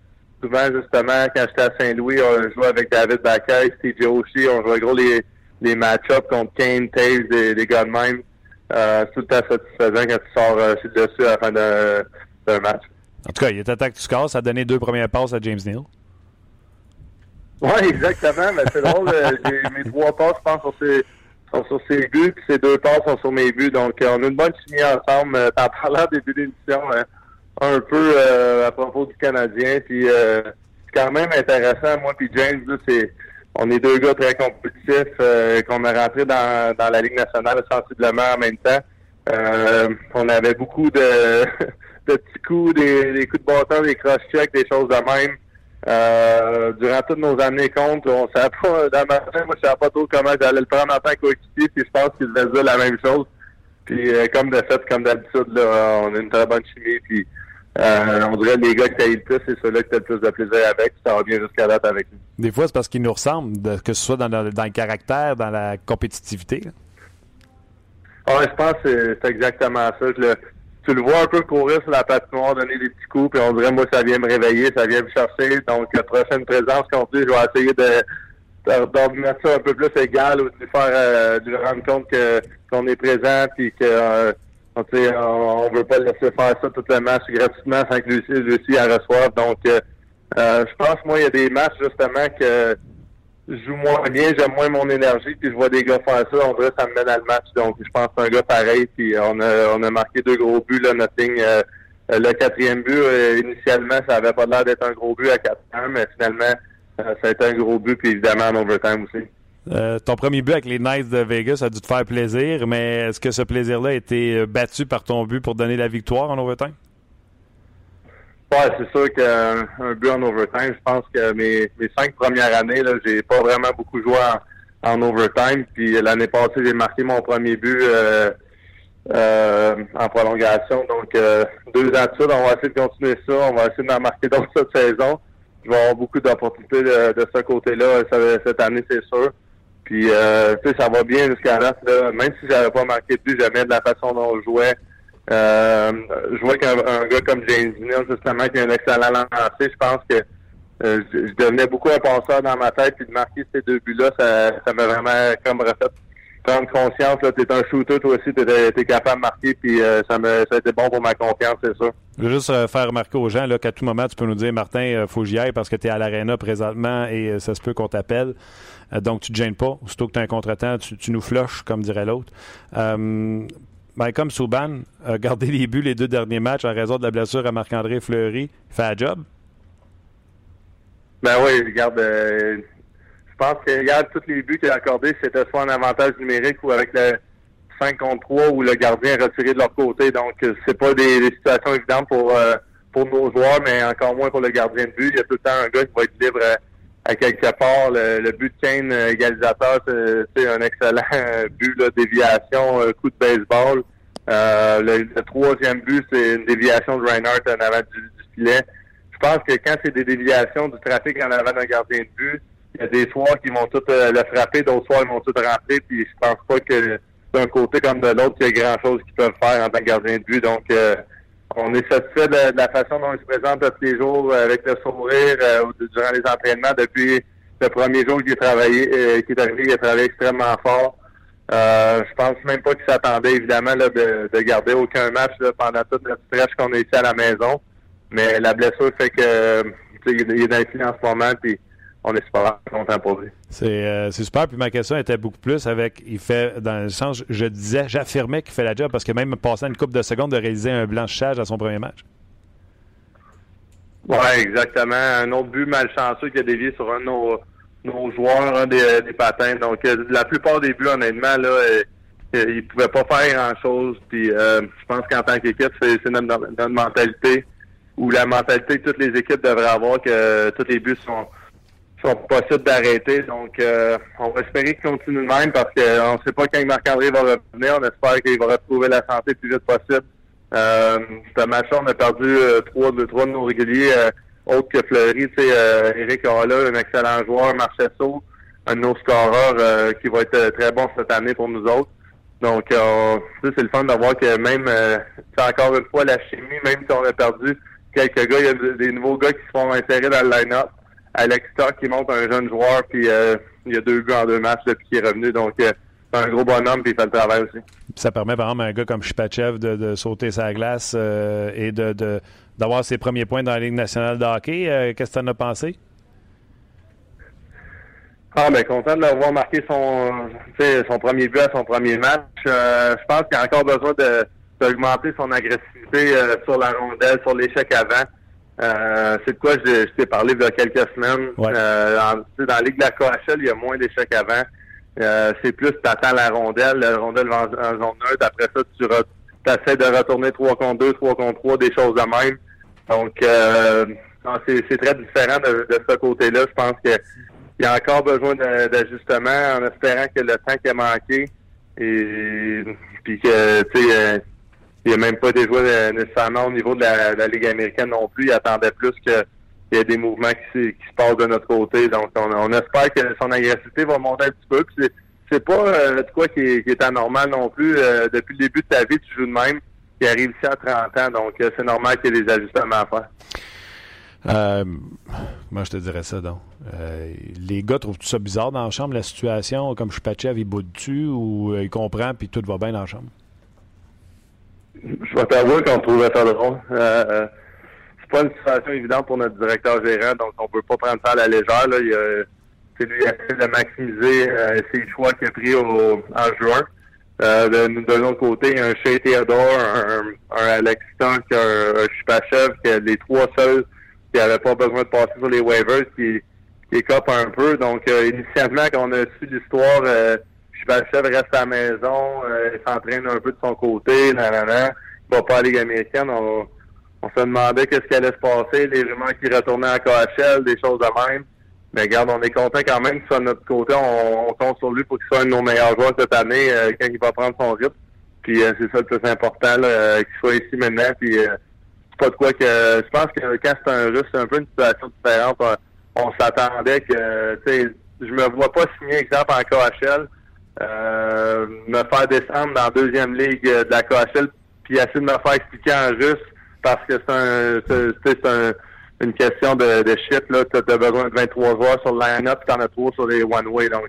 souvent justement, quand j'étais à Saint-Louis, on jouait avec David Backay, Steve Oshie, on jouait gros les, les match-ups contre Kane, Taves, des, des gars de même. Euh, c'est tout le temps satisfaisant quand tu sors euh, sur le dessus à la fin d'un match. En tout cas, il était temps que tu scores. Ça a donné deux premières passes à James Neal. Oui, exactement. Mais c'est drôle. j'ai mes trois passes, je pense, sur ses, sont sur ses buts, puis ces deux passes sont sur mes buts. Donc, euh, on a une bonne chimie ensemble. Euh, T'en parlais au début d'émission euh, un peu euh, à propos du Canadien. Puis, euh, c'est quand même intéressant. Moi puis James, là, c'est on est deux gars très compétitifs euh, qu'on a rentré dans, dans la Ligue nationale sensiblement en même temps. On avait beaucoup de, de petits coups, des, des coups de bâton, des cross-checks, des choses de même. Euh, durant toutes nos années contre, on savait pas, dans ma fin, moi, je savais pas trop comment j'allais le prendre en tant que coéquipier, puis je pense qu'il devait dire la même chose. Puis, euh, comme de fait, comme d'habitude, là, on a une très bonne chimie, puis euh, on dirait que les gars que t'as eu le plus, c'est ceux-là que t'as le plus de plaisir avec, puis ça va bien jusqu'à date avec nous. Des fois, c'est parce qu'ils nous ressemblent, que ce soit dans le, dans le caractère, dans la compétitivité. là. Ouais, je pense que c'est c'est exactement ça. Je le- tu le vois un peu courir sur la patinoire, donner des petits coups, puis on dirait, moi, ça vient me réveiller, ça vient me chercher. Donc, la prochaine présence qu'on fait, je vais essayer de, mettre ça un peu plus égal ou de faire, euh, de rendre compte que qu'on est présent, puis que euh, on, on, veut pas laisser faire ça tout le match gratuitement sans que lui aussi en reçoive. Donc, euh, euh, je pense, moi, il y a des matchs, justement, que je joue moins bien, j'aime moins mon énergie, puis je vois des gars faire ça, on dirait que ça me met dans le match. Donc, je pense que un gars pareil, puis on a, on a marqué deux gros buts, là, notre ligne. euh, le quatrième but, euh, initialement, ça avait pas l'air d'être un gros but à 4 mais finalement, euh, ça a été un gros but, puis évidemment en overtime aussi. Ton premier but avec les Knights de Vegas a dû te faire plaisir, mais est-ce que ce plaisir-là a été battu par ton but pour donner la victoire en overtime? Ouais, c'est sûr qu'un un but en overtime, je pense que mes, cinq premières années, là, j'ai pas vraiment beaucoup joué en, overtime. Puis l'année passée, j'ai marqué mon premier but euh, euh, en prolongation. Donc euh, deux ans de suite, on va essayer de continuer ça. On va essayer d'en marquer d'autres cette saison. Je vais avoir beaucoup d'opportunités de, ce côté-là cette année, c'est sûr. Puis euh, tu sais, ça va bien jusqu'à là. Même si j'avais pas marqué de but, jamais de la façon dont on jouait. Euh, je vois qu'un un gars comme James Neal, justement, qui a un excellent lancé, je pense que euh, je, devenais beaucoup un passeur dans ma tête, puis de marquer ces deux buts-là, ça, m'a vraiment comme refait prendre conscience, là, t'es un shooter, toi aussi, t'es, t'es capable de marquer, puis euh, ça, me, ça a été bon pour ma confiance, c'est ça. Je veux juste faire remarquer aux gens là, qu'à tout moment, tu peux nous dire, Martin, euh, faut que j'y aille parce que tu es à l'aréna présentement et ça se peut qu'on t'appelle. Donc, tu te gênes pas. Aussitôt que tu as un contretemps, tu, tu nous flushes, comme dirait l'autre. Euh, ben, Souban a gardé les buts les deux derniers matchs en raison de la blessure à Marc-André Fleury, fait un job. Ben oui, regarde, euh, je pense que regarde, tous les buts qu'il a accordés, c'était soit en avantage numérique ou avec le 5 contre 3 ou le gardien retiré de leur côté. Donc, euh, c'est pas des, situations évidentes pour euh, pour nos joueurs, mais encore moins pour le gardien de but. Il y a tout le temps un gars qui va être libre à, quelque part. Le, le but de Kane euh, égalisateur, c'est- un excellent euh, but, là, déviation, un coup de baseball. Euh, le, le troisième but, c'est une déviation de Reinhardt en avant du, du filet. Je pense que quand c'est des déviations du trafic en avant d'un gardien de but, il y a des soirs qui vont tout euh, le frapper, d'autres soirs ils vont tout rentrer, puis je pense pas que d'un côté comme de l'autre, il y a grand chose qu'ils peuvent faire en tant que gardien de but. Donc euh, on est satisfait de, la façon dont il se présente tous les jours euh, avec le sourire euh, durant les entraînements depuis le premier jour qu'il est travaillé, euh, est arrivé, il a travaillé extrêmement fort. Euh, je pense même pas qu'il s'attendait évidemment là, de, de garder aucun match là, pendant toute notre stretch qu'on a ici à la maison. Mais la blessure fait que il est dans en ce moment, puis on est super content pour lui. C'est euh, c'est super. Puis ma question était beaucoup plus avec, il fait, dans le sens, je disais, j'affirmais qu'il fait la job parce que même passant une coupe de secondes de réaliser un blanchissage à son premier match. Ouais, exactement. Un autre but malchanceux qui a dévié sur un de nos, nos joueurs, un des, des patins. Donc, euh, la plupart des buts, honnêtement, là, euh, ils pouvaient pas faire grand-chose. Puis, euh, je pense qu'en tant qu'équipe, c'est notre, notre mentalité ou la mentalité que toutes les équipes devraient avoir que tous les buts sont sont possibles d'arrêter. Donc, euh, on va espérer qu'il continue de même parce qu'on ne sait pas quand Marc-André va revenir. On espère qu'il va retrouver la santé le plus vite possible. Euh, ce match-là, on a perdu euh, trois, de, trois de nos réguliers, euh, autres que Fleury. Sais, euh, Eric Halla, un excellent joueur, Marchesso, un de nos scoreurs qui va être très bon cette année pour nous autres. Donc, c'est le fun de voir que même, c'est encore une fois, la chimie, même si on a perdu quelques gars, il y a des nouveaux gars qui se font insérer dans le line-up. Alex Stock qui monte un jeune joueur, puis euh, il y a deux buts en deux matchs depuis qu'il est revenu. Donc, euh, c'est un gros bonhomme, puis il fait le travail aussi. Ça permet, par exemple, à un gars comme Shipachev de, de sauter sa glace euh, et de, de- d'avoir ses premiers points dans la Ligue nationale de hockey. Qu'est-ce que tu en as pensé? Ah, ben content de l'avoir marqué son, son premier but à son premier match. Je pense qu'il a encore besoin de d'augmenter son agressivité sur la rondelle, sur l'échec avant. Euh, c'est de quoi je, je t'ai parlé il y a quelques semaines. Ouais. Euh, en- tu sais, dans la Ligue de la KHL, il y a moins d'échecs avant. Euh, c'est plus t'attends la rondelle, la rondelle va en, en zone neutre. Après ça, tu essaies de retourner 3 contre 2, 3 contre 3, des choses de même. Donc, euh, c'est très différent de, de ce côté-là. Je pense que il y a encore besoin de- d'ajustement en espérant que le temps qui a manqué et puis que tu sais euh, il n'y a même pas des joueurs euh, nécessairement au niveau de la, Ligue américaine non plus. Il attendait plus qu'il y ait des mouvements qui, se- passent de notre côté. Donc on, espère que son agressivité va monter un petit peu. Puis c'est, pas euh, de quoi qui est, anormal non plus. Euh, depuis le début de ta vie, tu joues de même. Il arrive ici à 30 ans, donc euh, c'est normal qu'il y ait des ajustements à faire. Comment je te dirais ça, donc? Les gars trouvent tout ça bizarre dans la chambre, la situation, comme Shipachev, il boude dessus ou euh, il comprend puis tout va bien dans la chambre? Je vais t'avouer qu'on trouvait ça drôle. Euh, euh, c'est pas une situation évidente pour notre directeur gérant, donc on peut pas prendre ça à la légère. Là. Il a, c'est lui qui de maximiser euh, ses choix qu'il a pris au, en juin. Euh, de, de l'autre côté, il y a un Shea Theodore, un, un Alex Stock, un, un Shipachev, que les trois seuls qui n'avaient pas besoin de passer sur les waivers, qui, qui un peu. Donc, euh, initialement, quand on a su l'histoire, Shipachev reste à la maison, euh, il s'entraîne un peu de son côté, nanana, il va pas à la Ligue américaine. On, on se demandait qu'est-ce qui allait se passer, les rumeurs qui retournaient en KHL, des choses de même. Mais regarde, on est content quand même que soit de notre côté. On, compte sur lui pour qu'il soit un de nos meilleurs joueurs cette année euh, quand il va prendre son rythme. Puis euh, c'est ça le plus important, qu'il soit ici maintenant. Puis pas de quoi que. Je pense que quand c'est un russe, c'est un peu une situation différente. On, on s'attendait que tu sais, je me vois pas signer exemple en KHL. Euh, me faire descendre dans la deuxième ligue euh, de la KHL puis essayer de me faire expliquer en russe parce que c'est un une question de, de shit, là. Tu as besoin de 23 joueurs sur le line-up, tu en as 3 sur les one-way. Donc,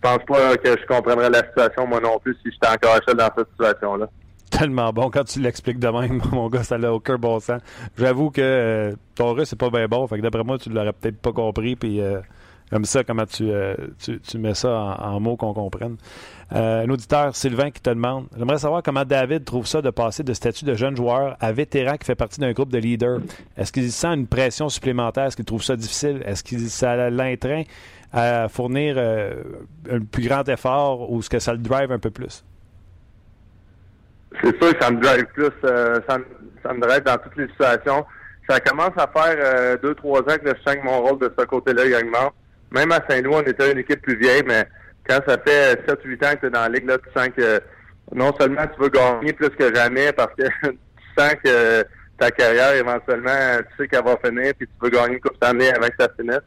pense pas que je comprendrais la situation moi non plus si j'étais encore seul dans cette situation-là. Tellement bon quand tu l'expliques de même, mon gars, ça n'a aucun bon sens. J'avoue que euh, ton russe c'est pas bien bon, fait que d'après moi, tu l'aurais peut-être pas compris, puis comme ça, comment tu, euh, tu, tu, mets ça en, mots qu'on comprenne. un auditeur, Sylvain, qui te demande J'aimerais savoir comment David trouve ça de passer de statut de jeune joueur à vétéran qui fait partie d'un groupe de leaders. Est-ce qu'il sent une pression supplémentaire? Est-ce qu'il trouve ça difficile? Est-ce qu'il ça l'entraîne à fournir un plus grand effort ou est-ce que ça le drive un peu plus? C'est sûr que ça me drive plus, euh, ça, me drive dans toutes les situations. Ça commence à faire euh, deux, trois ans que je sens mon rôle de ce côté-là également. Même à Saint-Louis, on était une équipe plus vieille, mais quand ça fait 7-8 ans que tu es dans la ligue, là, tu sens que non seulement tu veux gagner plus que jamais parce que tu sens que ta carrière, éventuellement, tu sais qu'elle va finir, puis tu veux gagner une coupe d'année avant que ça finisse.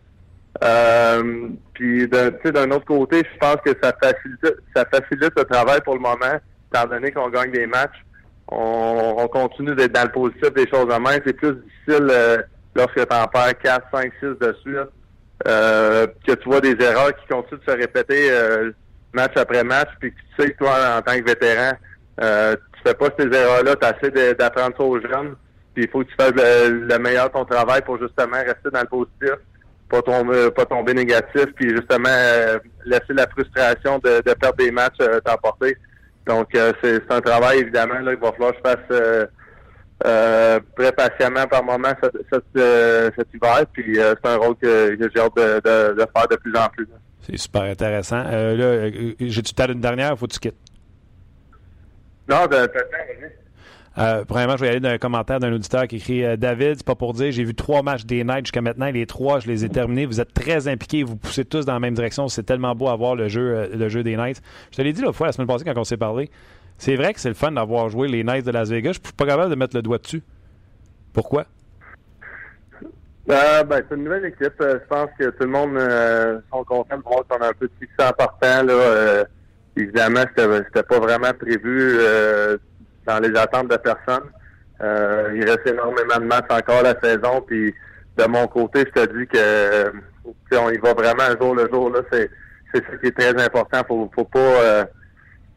Euh, puis d'un autre côté, je pense que ça facilite ça facilite le travail pour le moment étant donné qu'on gagne des matchs, on, continue d'être dans le positif des choses en main. C'est plus difficile euh, lorsque tu en perds 4, 5, 6 de suite, euh, que tu vois des erreurs qui continuent de se répéter euh, match après match, puis que tu sais que toi, en tant que vétéran, euh, tu fais pas ces erreurs-là, tu essaies d'apprendre ça aux jeunes, puis il faut que tu fasses le, meilleur de ton travail pour justement rester dans le positif, pas tomber, pas tomber négatif, puis justement laisser la frustration de, de perdre des matchs t'emporter. Donc, euh, c'est un travail, évidemment, là, qu'il va falloir que je fasse euh, euh, très patiemment par moment cet, cet, hiver. Puis c'est un rôle que, j'ai hâte de, de, faire de plus en plus. C'est super intéressant. là, j'ai-tu une dernière ou faut que tu quittes? Non, de, de, euh, premièrement, je vais aller dans un commentaire d'un auditeur qui écrit euh, David, c'est pas pour dire, j'ai vu trois matchs des Knights jusqu'à maintenant, les trois, je les ai terminés. Vous êtes très impliqués, vous poussez tous dans la même direction. C'est tellement beau à voir le jeu, euh, le jeu des Knights. Je te l'ai dit l'autre fois, la semaine passée, quand on s'est parlé. C'est vrai que c'est le fun d'avoir joué les Knights de Las Vegas. Je suis pas capable de mettre le doigt dessus. Pourquoi? ben, c'est une nouvelle équipe. je pense que tout le monde euh, sont contents de voir qu'on a un peu de succès important. Là, évidemment, c'était pas vraiment prévu dans les attentes de personne. Euh, il reste énormément de matchs encore la saison, puis de mon côté, je te dis que on y va vraiment jour le jour. Là, c'est c'est ça qui est très important. Faut faut pas euh,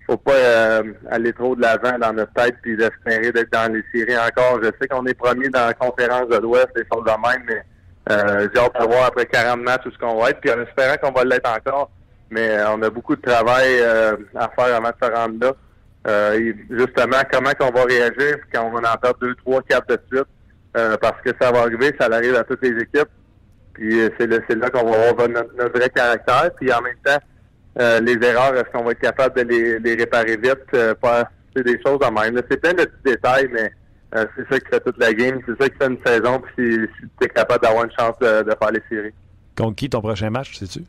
faut pas euh, aller trop de l'avant dans notre tête puis espérer d'être dans les séries encore. Je sais qu'on est premier dans la conférence de l'Ouest, et choses de même, mais euh, j'ai hâte de voir après 40 matchs où ce qu'on va être, puis en espérant qu'on va l'être encore. Mais on a beaucoup de travail à faire avant de se rendre là. Euh, justement, comment qu'on va réagir quand on va en perdre deux, trois, quatre de suite, euh, parce que ça va arriver, ça arrive à toutes les équipes. Puis euh, c'est là, là qu'on va avoir notre, vrai caractère. Puis en même temps, les erreurs, est-ce qu'on va être capable de les, réparer vite? c'est des choses en même. C'est plein de petits détails, mais c'est ça qui fait toute la game. C'est ça qui fait une saison. Puis si, tu es capable d'avoir une chance de, de faire les séries. Contre qui ton prochain match, sais-tu?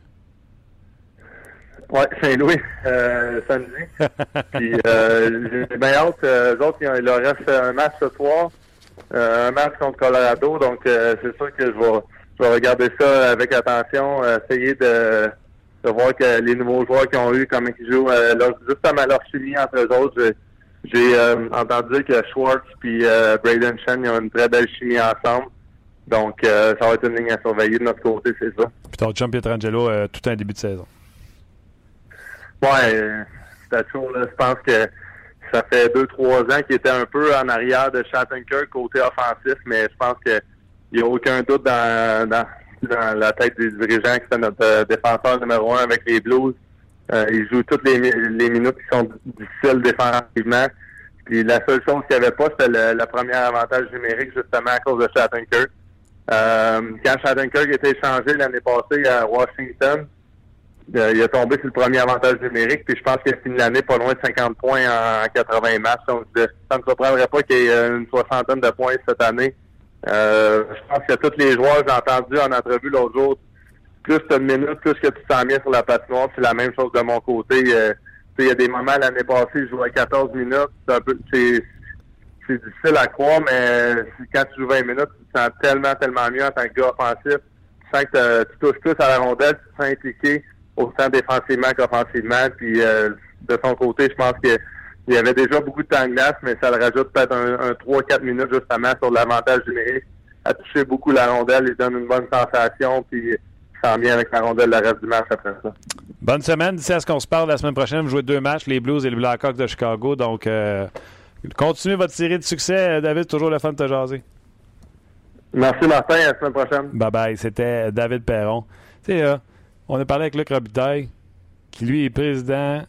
Oui, Saint-Louis, euh, samedi. Puis euh, j'ai bien hâte. Euh, eux autres, il leur reste un match ce soir, euh, un match contre Colorado. Donc euh, c'est sûr que je vais, je vais regarder ça avec attention, essayer de, de voir que les nouveaux joueurs qu'ils ont eu, comment ils jouent, leur, justement leur chimie entre eux autres. J'ai entendu que Schwartz puis Braden Shen ils ont une très belle chimie ensemble. Donc ça va être une ligne à surveiller de notre côté, c'est ça. Puis ton chum Pietrangelo, tout un début de saison. Ouais. Là. Je pense que ça fait deux, trois ans qu'il était un peu en arrière de Shattenkirk côté offensif, mais je pense qu'il n'y a aucun doute dans, dans, la tête des dirigeants que c'est notre euh, défenseur numéro un avec les Blues. Euh, il joue toutes les, les minutes qui sont difficiles défensivement. Puis la seule chose qu'il n'y avait pas, c'était le, premier avantage numérique, justement à cause de Shattenkirk. Euh, quand Shattenkirk était échangé l'année passée à Washington, euh, il a tombé sur le premier avantage numérique, puis je pense qu'il a fini l'année pas loin de 50 points en, 80 matchs. Donc, ça ne me surprendrait pas qu'il y ait une soixantaine de points cette année. Euh, je pense que tous les joueurs, j'ai entendu en entrevue l'autre jour, plus tu as de minutes, plus que tu t'en mets sur la patinoire, c'est la même chose de mon côté. Euh, il y a des moments l'année passée, je jouais 14 minutes. C'est difficile à croire, mais quand tu joues 20 minutes, tu te sens tellement, tellement mieux en tant que gars offensif. Tu sens que tu touches plus à la rondelle, tu te sens impliqué autant défensivement qu'offensivement. Puis euh, de son côté, je pense qu'il y avait déjà beaucoup de temps de glace, mais ça le rajoute peut-être un, 3-4 minutes justement sur l'avantage numérique. A touché beaucoup la rondelle, il donne une bonne sensation, puis il sent bien avec la rondelle le reste du match après ça. Bonne semaine. D'ici à ce qu'on se parle la semaine prochaine, vous jouez deux matchs, les Blues et les Blackhawks de Chicago. Donc, euh, continuez votre série de succès. David, toujours le fun de te jaser. Merci Martin, à la semaine prochaine. Bye bye. C'était David Perron. Tu sais, là, on a parlé avec Luc Robitaille, qui lui est président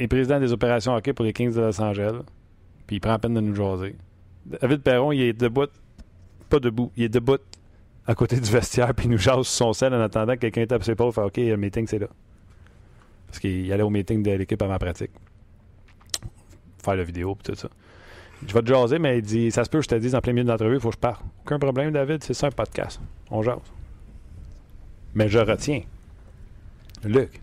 est président des opérations hockey pour les Kings de Los Angeles. Puis il prend la peine de nous jaser. David Perron, il est debout. Pas debout, il est debout à côté du vestiaire, puis il nous jase sur son sel en attendant que quelqu'un tape ses pauvres. Fait OK, le meeting, c'est là. Parce qu'il allait au meeting de l'équipe avant pratique. Faire la vidéo, puis tout ça. Je vais te jaser, mais il dit Ça se peut, je te dis en plein milieu de l'entrevue, il faut que je parle. Aucun problème, David, c'est ça un podcast. On jase. Mais je retiens. Luc,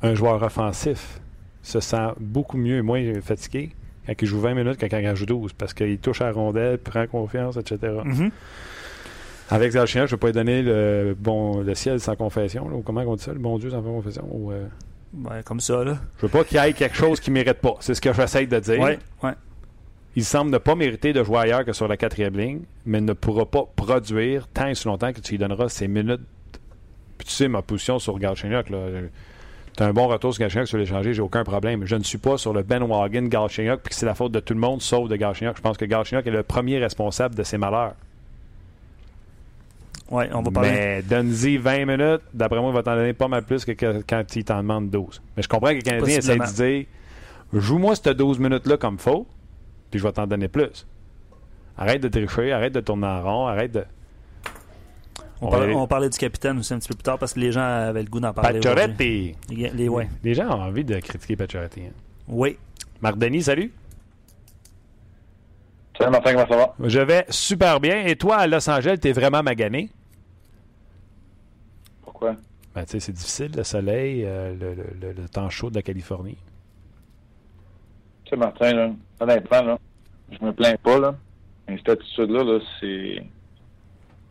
un joueur offensif se sent beaucoup mieux et moins fatigué quand il joue 20 minutes que quand il joue 12 parce qu'il touche à la rondelle, prend confiance, etc. Mhm. Avec Zalchien, je ne vais pas lui donner le, bon, le ciel sans confession. là, ou comment on dit ça, le bon Dieu sans confession. Ou, euh, Ouais, comme ça, là. je veux pas qu'il y ait quelque chose qu'il ne mérite pas. C'est ce que j'essaie de dire. Ouais, ouais. Il semble ne pas mériter de jouer ailleurs que sur la quatrième ligne, mais ne pourra pas produire tant et si longtemps que tu lui donneras ses minutes. Puis tu sais, ma position sur Galchenyuk, là. Tu as un bon retour sur Galchenyuk sur l'échanger, j'ai aucun problème. Je ne suis pas sur le Ben Wagon Galchenyuk, puis que c'est la faute de tout le monde sauf de Galchenyuk. Je pense que Galchenyuk est le premier responsable de ses malheurs. Ouais, on va parler. Mais donne-y 20 minutes, d'après moi, il va t'en donner pas mal plus que, quand il t'en demande 12. Mais je comprends que les Canadiens essaient de dire joue-moi cette 12 minutes-là comme faut, puis je vais t'en donner plus. Arrête de tricher, arrête de tourner en rond, arrête de. On, parlait, Ouais. on parlait du capitaine aussi un petit peu plus tard parce que les gens avaient le goût d'en parler. Pacioretty! Les, les- ouais. Les gens ont envie de critiquer Pacioretty. Hein. Oui. Marc Denis, salut. Salut Martin, comment ça va? Je vais super bien. Et toi, à Los Angeles, t'es vraiment magané? Pourquoi? Ben, tu sais, c'est difficile, le soleil, euh, le, le- le- le temps chaud de la Californie. Tu sais, Martin, là, honnêtement, là, je me plains pas, là. Mais cette attitude-là, là, c'est.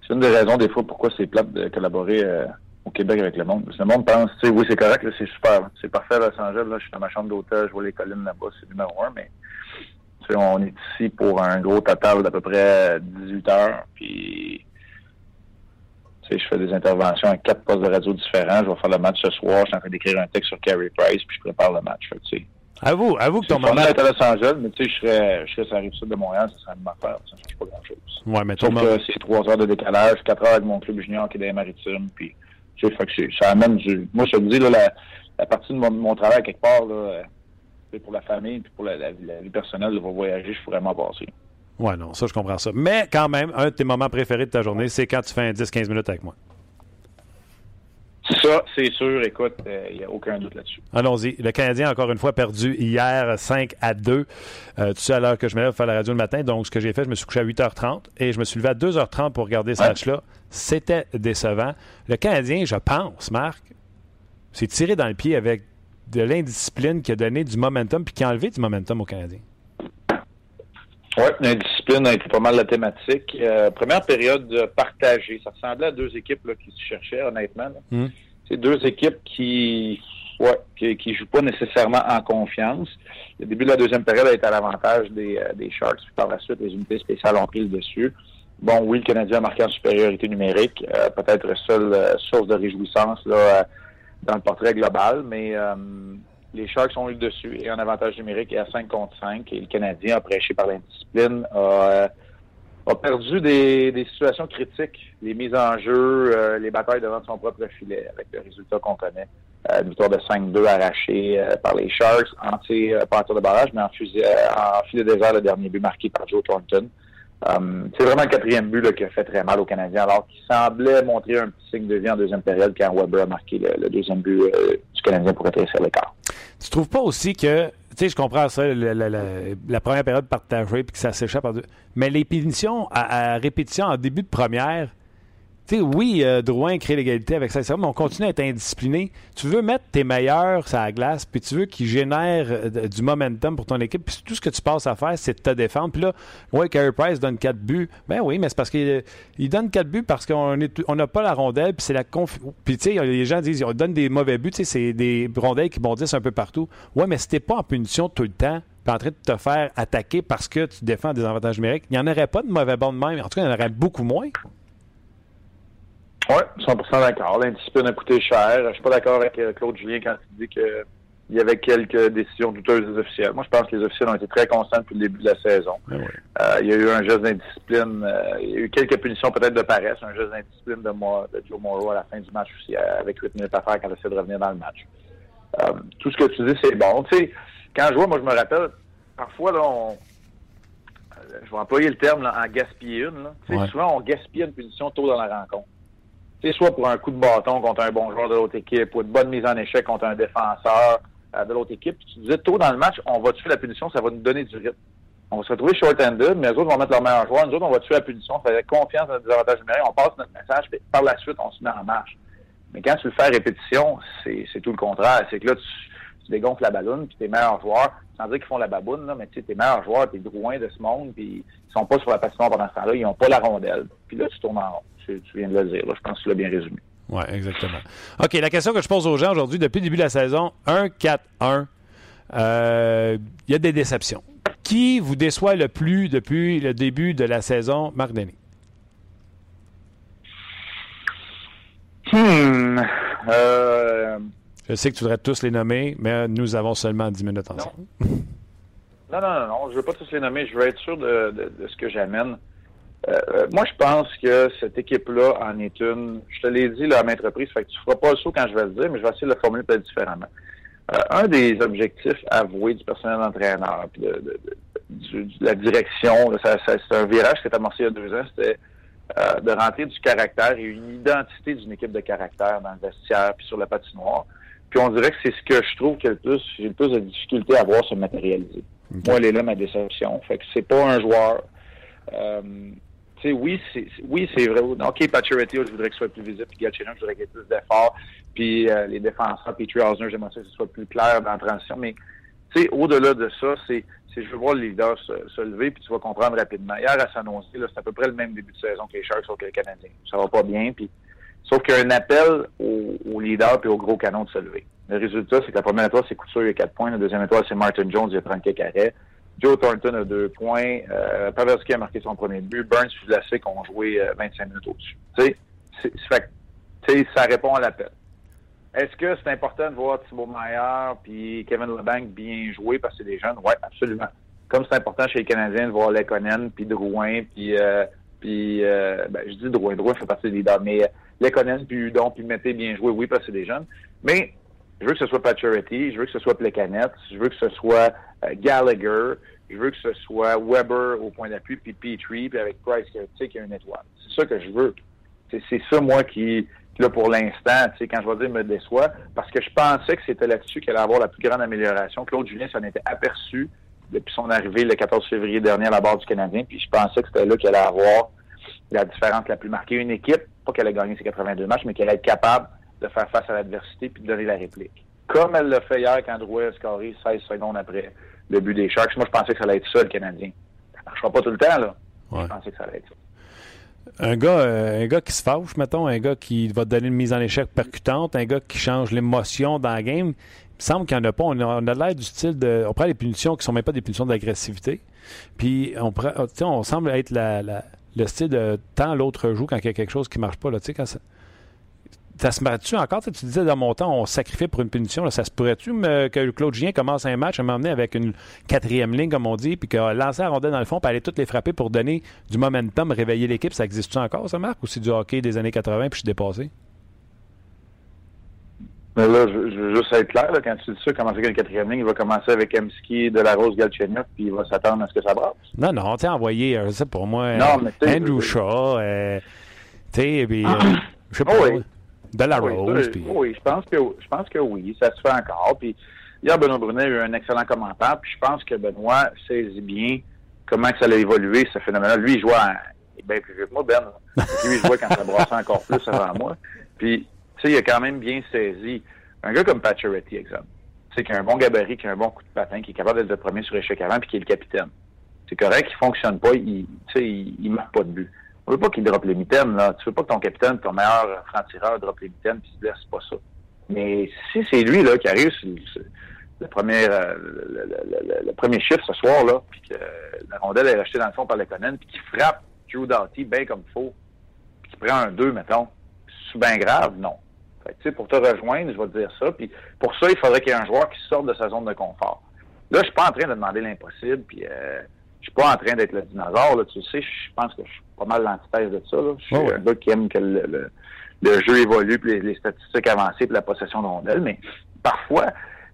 C'est une des raisons, des fois, pourquoi c'est plate de collaborer euh, au Québec avec le monde. Parce que le monde pense, tu sais, oui, c'est correct, c'est super. C'est parfait à Los Angeles, là. Je suis dans ma chambre d'hôtel, je vois les collines là-bas, c'est numéro un, mais. Tu sais, on est ici pour un gros total d'à peu près 18 heures, puis. Tu sais, je fais des interventions à quatre postes de radio différents. Je vais faire le match ce soir. Je suis en train d'écrire un texte sur Carey Price, puis je prépare le match. Fait que, tu sais, Avoue, avoue que ton moment. d'être à Los Angeles, mais tu sais, je serais, je serais sur la rive sud de Montréal, ça serait une affaire, ça ne change pas grand-chose. Ouais, mais Sauf que c'est trois heures de décalage, quatre heures avec mon club junior qui est dans les maritimes, puis tu sais, fait que c'est- ça amène du... Moi, je te dis, là, la, la partie de mon, mon travail, quelque part, là, euh, c'est pour la famille, puis pour la, la- la vie personnelle, de voyager, je pourrais m'en passer. Ouais, non, ça, je comprends ça. Mais quand même, un de tes moments préférés de ta journée, c'est quand tu fais un 10-15 minutes avec moi. Ça, c'est sûr, écoute, il n'y a aucun doute là-dessus. Allons-y. Le Canadien, encore une fois, perdu hier 5 à 2. Euh, tu sais, à l'heure que je me lève pour faire la radio le matin. Donc, ce que j'ai fait, je me suis couché à 8h30 et je me suis levé à 2h30 pour regarder ce Ouais. match-là. C'était décevant. Le Canadien, je pense, Marc, s'est tiré dans le pied avec de l'indiscipline qui a donné du momentum puis qui a enlevé du momentum au Canadien. Oui, a été pas mal la thématique. Euh, première période partagée. Ça ressemblait à deux équipes là, qui se cherchaient, honnêtement. Mm. C'est deux équipes qui ouais, qui, qui jouent pas nécessairement en confiance. Le début de la deuxième période a été à l'avantage des, euh, des Sharks, puis par la suite, les unités spéciales ont pris le dessus. Bon, oui, le Canadien a marqué en supériorité numérique, euh, peut-être seule source de réjouissance là, dans le portrait global, mais les Sharks ont eu le dessus et un avantage numérique est à 5 contre 5 et le Canadien, prêché par l'indiscipline, a, euh, perdu des, situations critiques, les mises en jeu, euh, les batailles devant son propre filet avec le résultat qu'on connaît. Euh, une victoire de 5-2 arrachée par les Sharks, en, tir- pas en de barrage, mais en, fusil, en filet désert, le dernier but marqué par Joe Thornton. C'est vraiment le quatrième but qui a fait très mal aux Canadiens, alors qu'il semblait montrer un petit signe de vie en deuxième période quand Weber a marqué le, deuxième but Canadien pour rétrécir l'écart. Tu trouves pas aussi que, tu sais, je comprends ça, la, première période partagée puis que ça s'échappe en deux, mais les punitions à, répétition en début de première, oui, euh, Drouin crée l'égalité avec ça, mais on continue à être indiscipliné. Tu veux mettre tes meilleurs sur la glace, puis tu veux qu'ils génèrent euh, du momentum pour ton équipe, puis tout ce que tu passes à faire, c'est de te défendre. Puis là, ouais, Carey Price donne 4 buts. Ben oui, mais c'est parce qu'il il donne 4 buts parce qu'on est- on n'a pas la rondelle, puis c'est la conf... Puis tu sais, les gens disent, on donne des mauvais buts, c'est des rondelles qui bondissent un peu partout. Ouais, mais t'es pas en punition tout le temps, en train de te faire attaquer parce que tu défends des avantages numériques, il n'y en aurait pas de mauvais bons de même. En tout cas, il y en aurait beaucoup moins. Oui, 100% d'accord. L'indiscipline a coûté cher. Je suis pas d'accord avec euh, Claude Julien quand il dit que il y avait quelques décisions douteuses des officiels. Moi, je pense que les officiels ont été très constants depuis le début de la saison. Ben Euh, il y a eu un geste d'indiscipline. euh, il y a eu quelques punitions peut-être de paresse. Un geste d'indiscipline de, moi, de Joe Morrow à la fin du match aussi, avec 8 minutes à faire quand il essaie de revenir dans le match. Euh, tout ce que tu dis, c'est bon. Tu sais, quand je vois, moi, je me rappelle, parfois, là, on, je vais employer le terme là, en gaspiller une. Là. Tu sais, Ouais. Souvent, on gaspille une punition tôt dans la rencontre. Sais, soit pour un coup de bâton contre un bon joueur de l'autre équipe, ou une bonne mise en échec contre un défenseur euh, de l'autre équipe. Puis tu disais tôt dans le match, on va tuer la punition, ça va nous donner du rythme. On va se retrouver short-handed, mais les autres vont mettre leur meilleur joueur. Nous autres, on va tuer la punition, ça fait confiance dans notre désavantage numérique, on passe notre message, puis par la suite, on se met en marche. Mais quand tu le fais à répétition, c'est c'est tout le contraire. C'est que là, tu, tu dégonfles la ballonne, puis tes meilleurs joueurs, sans dire qu'ils font la baboune, là, mais tu sais, tes meilleurs joueurs, tes drouins de ce monde, puis ils sont pas sur la patinoire pendant ce temps-là, ils ont pas la rondelle. Puis là, tu tournes en rond. Tu, tu viens de le dire, là. je pense que tu l'as bien résumé. Oui, exactement. OK, la question que je pose aux gens aujourd'hui, depuis le début de la saison, 1-4-1, euh, il y a des déceptions. Qui vous déçoit le plus depuis le début de la saison, Marc Denis? Hmm. Euh, Je sais que tu voudrais tous les nommer, mais nous avons seulement 10 minutes ensemble. Non, non, non, non. Je veux pas tous les nommer. Je veux être sûr de, de, de ce que j'amène. Euh, euh, moi, je pense que cette équipe-là en est une. Je te l'ai dit là, à maintes reprises, fait que tu feras pas le saut quand je vais le dire, mais je vais essayer de le formuler peut-être différemment. Euh, un des objectifs avoués du personnel d'entraîneur, puis de, de, de, du- de la direction, c'est un virage qui est amorcé il y a deux ans, c'était euh, de rentrer du caractère et une identité d'une équipe de caractère dans le vestiaire puis sur la patinoire. Puis on dirait que c'est ce que je trouve que le plus, j'ai le plus de difficulté à voir se matérialiser. Moi, elle est là ma déception. Fait que c'est pas un joueur. Euh, tu sais, oui, c'est oui, c'est vrai. OK, Pacioretty, je voudrais qu'il soit plus visible, puis Galchenyuk, je voudrais qu'il y ait plus d'efforts, puis euh, les défenseurs, puis Osner, j'aimerais ça que ce soit plus clair dans la transition. Mais tu sais, au-delà de ça, c'est c'est je veux voir le leader se, se lever, puis tu vas comprendre rapidement. Hier, à San Jose, là, c'est à peu près le même début de saison que les Sharks sauf que les Canadiens. Ça va pas bien, puis sauf qu'il y a un appel au, au leader puis au gros canon de se lever. Le résultat, c'est que la première étoile, c'est Couture, il a 4 points. La deuxième étoile, c'est Martin Jones, il a 34 arrêts. Joe Thornton a 2 points. Euh, Pavelski a marqué son premier but. Burns et ont joué euh, 25 minutes au-dessus. Tu sais, ça répond à l'appel. Est-ce que c'est important de voir Thibaut Maillard puis Kevin Lebanc bien jouer parce que c'est des jeunes? Oui, absolument. Comme c'est important chez les Canadiens de voir Lekonen, puis Drouin, puis euh, puis euh, ben, je dis Drouin, Drouin fait partie des leaders, mais euh, Lekonen, puis Hudon, puis Mété bien joué, oui, parce que c'est des jeunes. Mais je veux que ce soit Pacioretty, je veux que ce soit Plekanec, je veux que ce soit euh, Gallagher, je veux que ce soit Weber au point d'appui, puis Petrie, puis avec Price tu sais, qui a une étoile. C'est ça que je veux. C'est c'est ça, moi, qui, là, pour l'instant, tu sais, quand je vais dire me déçoit, parce que je pensais que c'était là-dessus qu'elle allait avoir la plus grande amélioration. Claude Julien s'en était aperçu depuis son arrivée le 14 février dernier à la barre du Canadien, puis je pensais que c'était là qu'elle allait avoir la différence la plus marquée. Une équipe, pas qu'elle ait gagné ses 82 matchs, mais qu'elle être capable de faire face à l'adversité puis de donner la réplique. Comme elle l'a fait hier quand Drouet a scoré 16 secondes après le but des Sharks. Moi, je pensais que ça allait être ça, le Canadien. Ça marchera pas tout le temps, là. Ouais. Je pensais que ça allait être ça. Un gars, euh, un gars qui se fâche, mettons, un gars qui va te donner une mise en échec percutante, un gars qui change l'émotion dans la game. Il me semble qu'il n'y en a pas. On a, on a l'air du style de. On prend des punitions qui ne sont même pas des punitions d'agressivité. Puis on, prend, on semble être la, la- le style de tant l'autre joue quand il y a quelque chose qui ne marche pas. Là, quand ça, ça se met-tu encore? Tu sais, tu disais dans mon temps, on sacrifie pour une punition. Ça se pourrait-tu que Claude Gien commence un match à m'emmener avec une quatrième ligne, comme on dit, puis que lancer la rondelle dans le fond, puis aller toutes les frapper pour donner du momentum, réveiller l'équipe? Ça existe-tu encore, ça, Marc? Ou c'est du hockey des années 80 puis je suis dépassé? Mais là, je, je veux juste être clair, là, quand tu dis ça, commencer avec une quatrième ligne, il va commencer avec Emski, De La Rose, Galchenyuk, puis il va s'attendre à ce que ça brasse. Non, non, tu sais, envoyer, euh, je sais pas moi, Non, euh, mais Andrew Shaw, euh, tu sais, puis, euh, je sais pas, Oui. de la oui, Rose, ça, puis... oui, je pense que je pense que oui, ça se fait encore. Puis hier, Benoît Brunet a eu un excellent commentaire, puis je pense que Benoît saisit bien comment que ça allait évoluer, ce phénomène-là. Lui, il jouait bien plus vieux que moi, Ben. là. Lui, il jouait quand ça brassait encore plus avant moi. Puis, tu sais, il a quand même bien saisi. Un gars comme Pacioretty, exemple, c'est qui a un bon gabarit, qui a un bon coup de patin, qui est capable d'être le premier sur échec avant, puis qui est le capitaine. C'est correct, il fonctionne pas, il, il, il marque pas de but. On veut pas qu'il droppe les mitaines, là. Tu veux pas que ton capitaine, ton meilleur franc-tireur, droppe les mitaines puis se blesse, c'est pas ça. Mais si c'est lui, là, qui arrive sur le, premier, euh, le, premier chiffre ce soir, là, puis que la rondelle est rachetée dans le fond par le Conan, puis qu'il frappe Drew Doughty bien comme il faut, puis qu'il prend un 2, mettons, c'est-tu bien grave? Non. Fait pour te rejoindre, je vais te dire ça. Puis pour ça, il faudrait qu'il y ait un joueur qui sorte de sa zone de confort. Là, je suis pas en train de demander l'impossible, puis euh, je suis pas en train d'être le dinosaure. Là, tu sais, je pense que je suis pas mal l'antithèse de ça. Là. Je suis un gars qui aime que le, le, jeu évolue, puis les, statistiques avancées, puis la possession de rondelles. Mais parfois,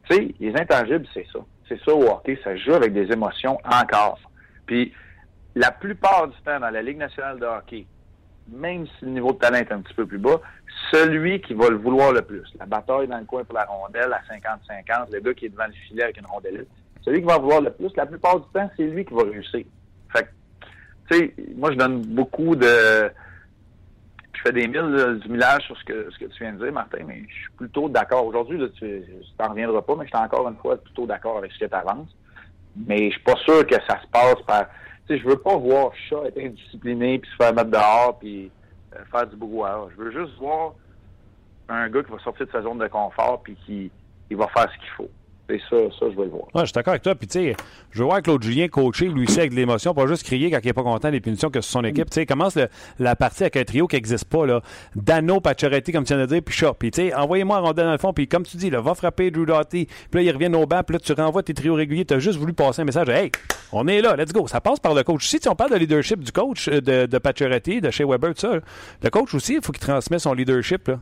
tu sais, les intangibles, c'est ça. C'est ça au hockey, ça joue avec des émotions encore. Puis la plupart du temps dans la Ligue nationale de hockey, même si le niveau de talent est un petit peu plus bas, celui qui va le vouloir le plus, la bataille dans le coin pour la rondelle à 50-50, le gars qui est devant le filet avec une rondelle, celui qui va vouloir le plus, la plupart du temps, c'est lui qui va réussir. Fait tu sais, moi, je donne beaucoup de... Je fais des milles, du millage sur ce que, ce que tu viens de dire, Martin, mais je suis plutôt d'accord. Aujourd'hui, tu t'en reviendras pas, mais je suis encore une fois plutôt d'accord avec ce que tu avances. Mais je suis pas sûr que ça se passe par sais, je veux pas voir chat être indiscipliné puis se faire mettre dehors puis euh, faire du brouhaha. Je veux juste voir un gars qui va sortir de sa zone de confort puis qui il va faire ce qu'il faut. Et ça, ça, je vais le voir. Ouais, je suis d'accord avec toi. Puis, tu sais, je veux voir Claude Julien coacher, lui aussi, avec de l'émotion, pas juste crier quand il n'est pas content des punitions que son équipe. Tu sais, commence la partie avec un trio qui n'existe pas, là. Dano, Pacioretty, comme tu viens de dire, puis Shaw. Puis, tu sais, envoyez-moi un dans le fond, puis comme tu dis, là, va frapper Drew Doughty. Puis là, il revient au banc, puis là, tu renvoies tes trios réguliers. Tu as juste voulu passer un message. Hey, on est là, let's go. Ça passe par le coach. Si on parle de leadership du coach, euh, de, de Pacioretty, de chez Weber, tout ça, le coach aussi, il faut qu'il transmette son leadership, là.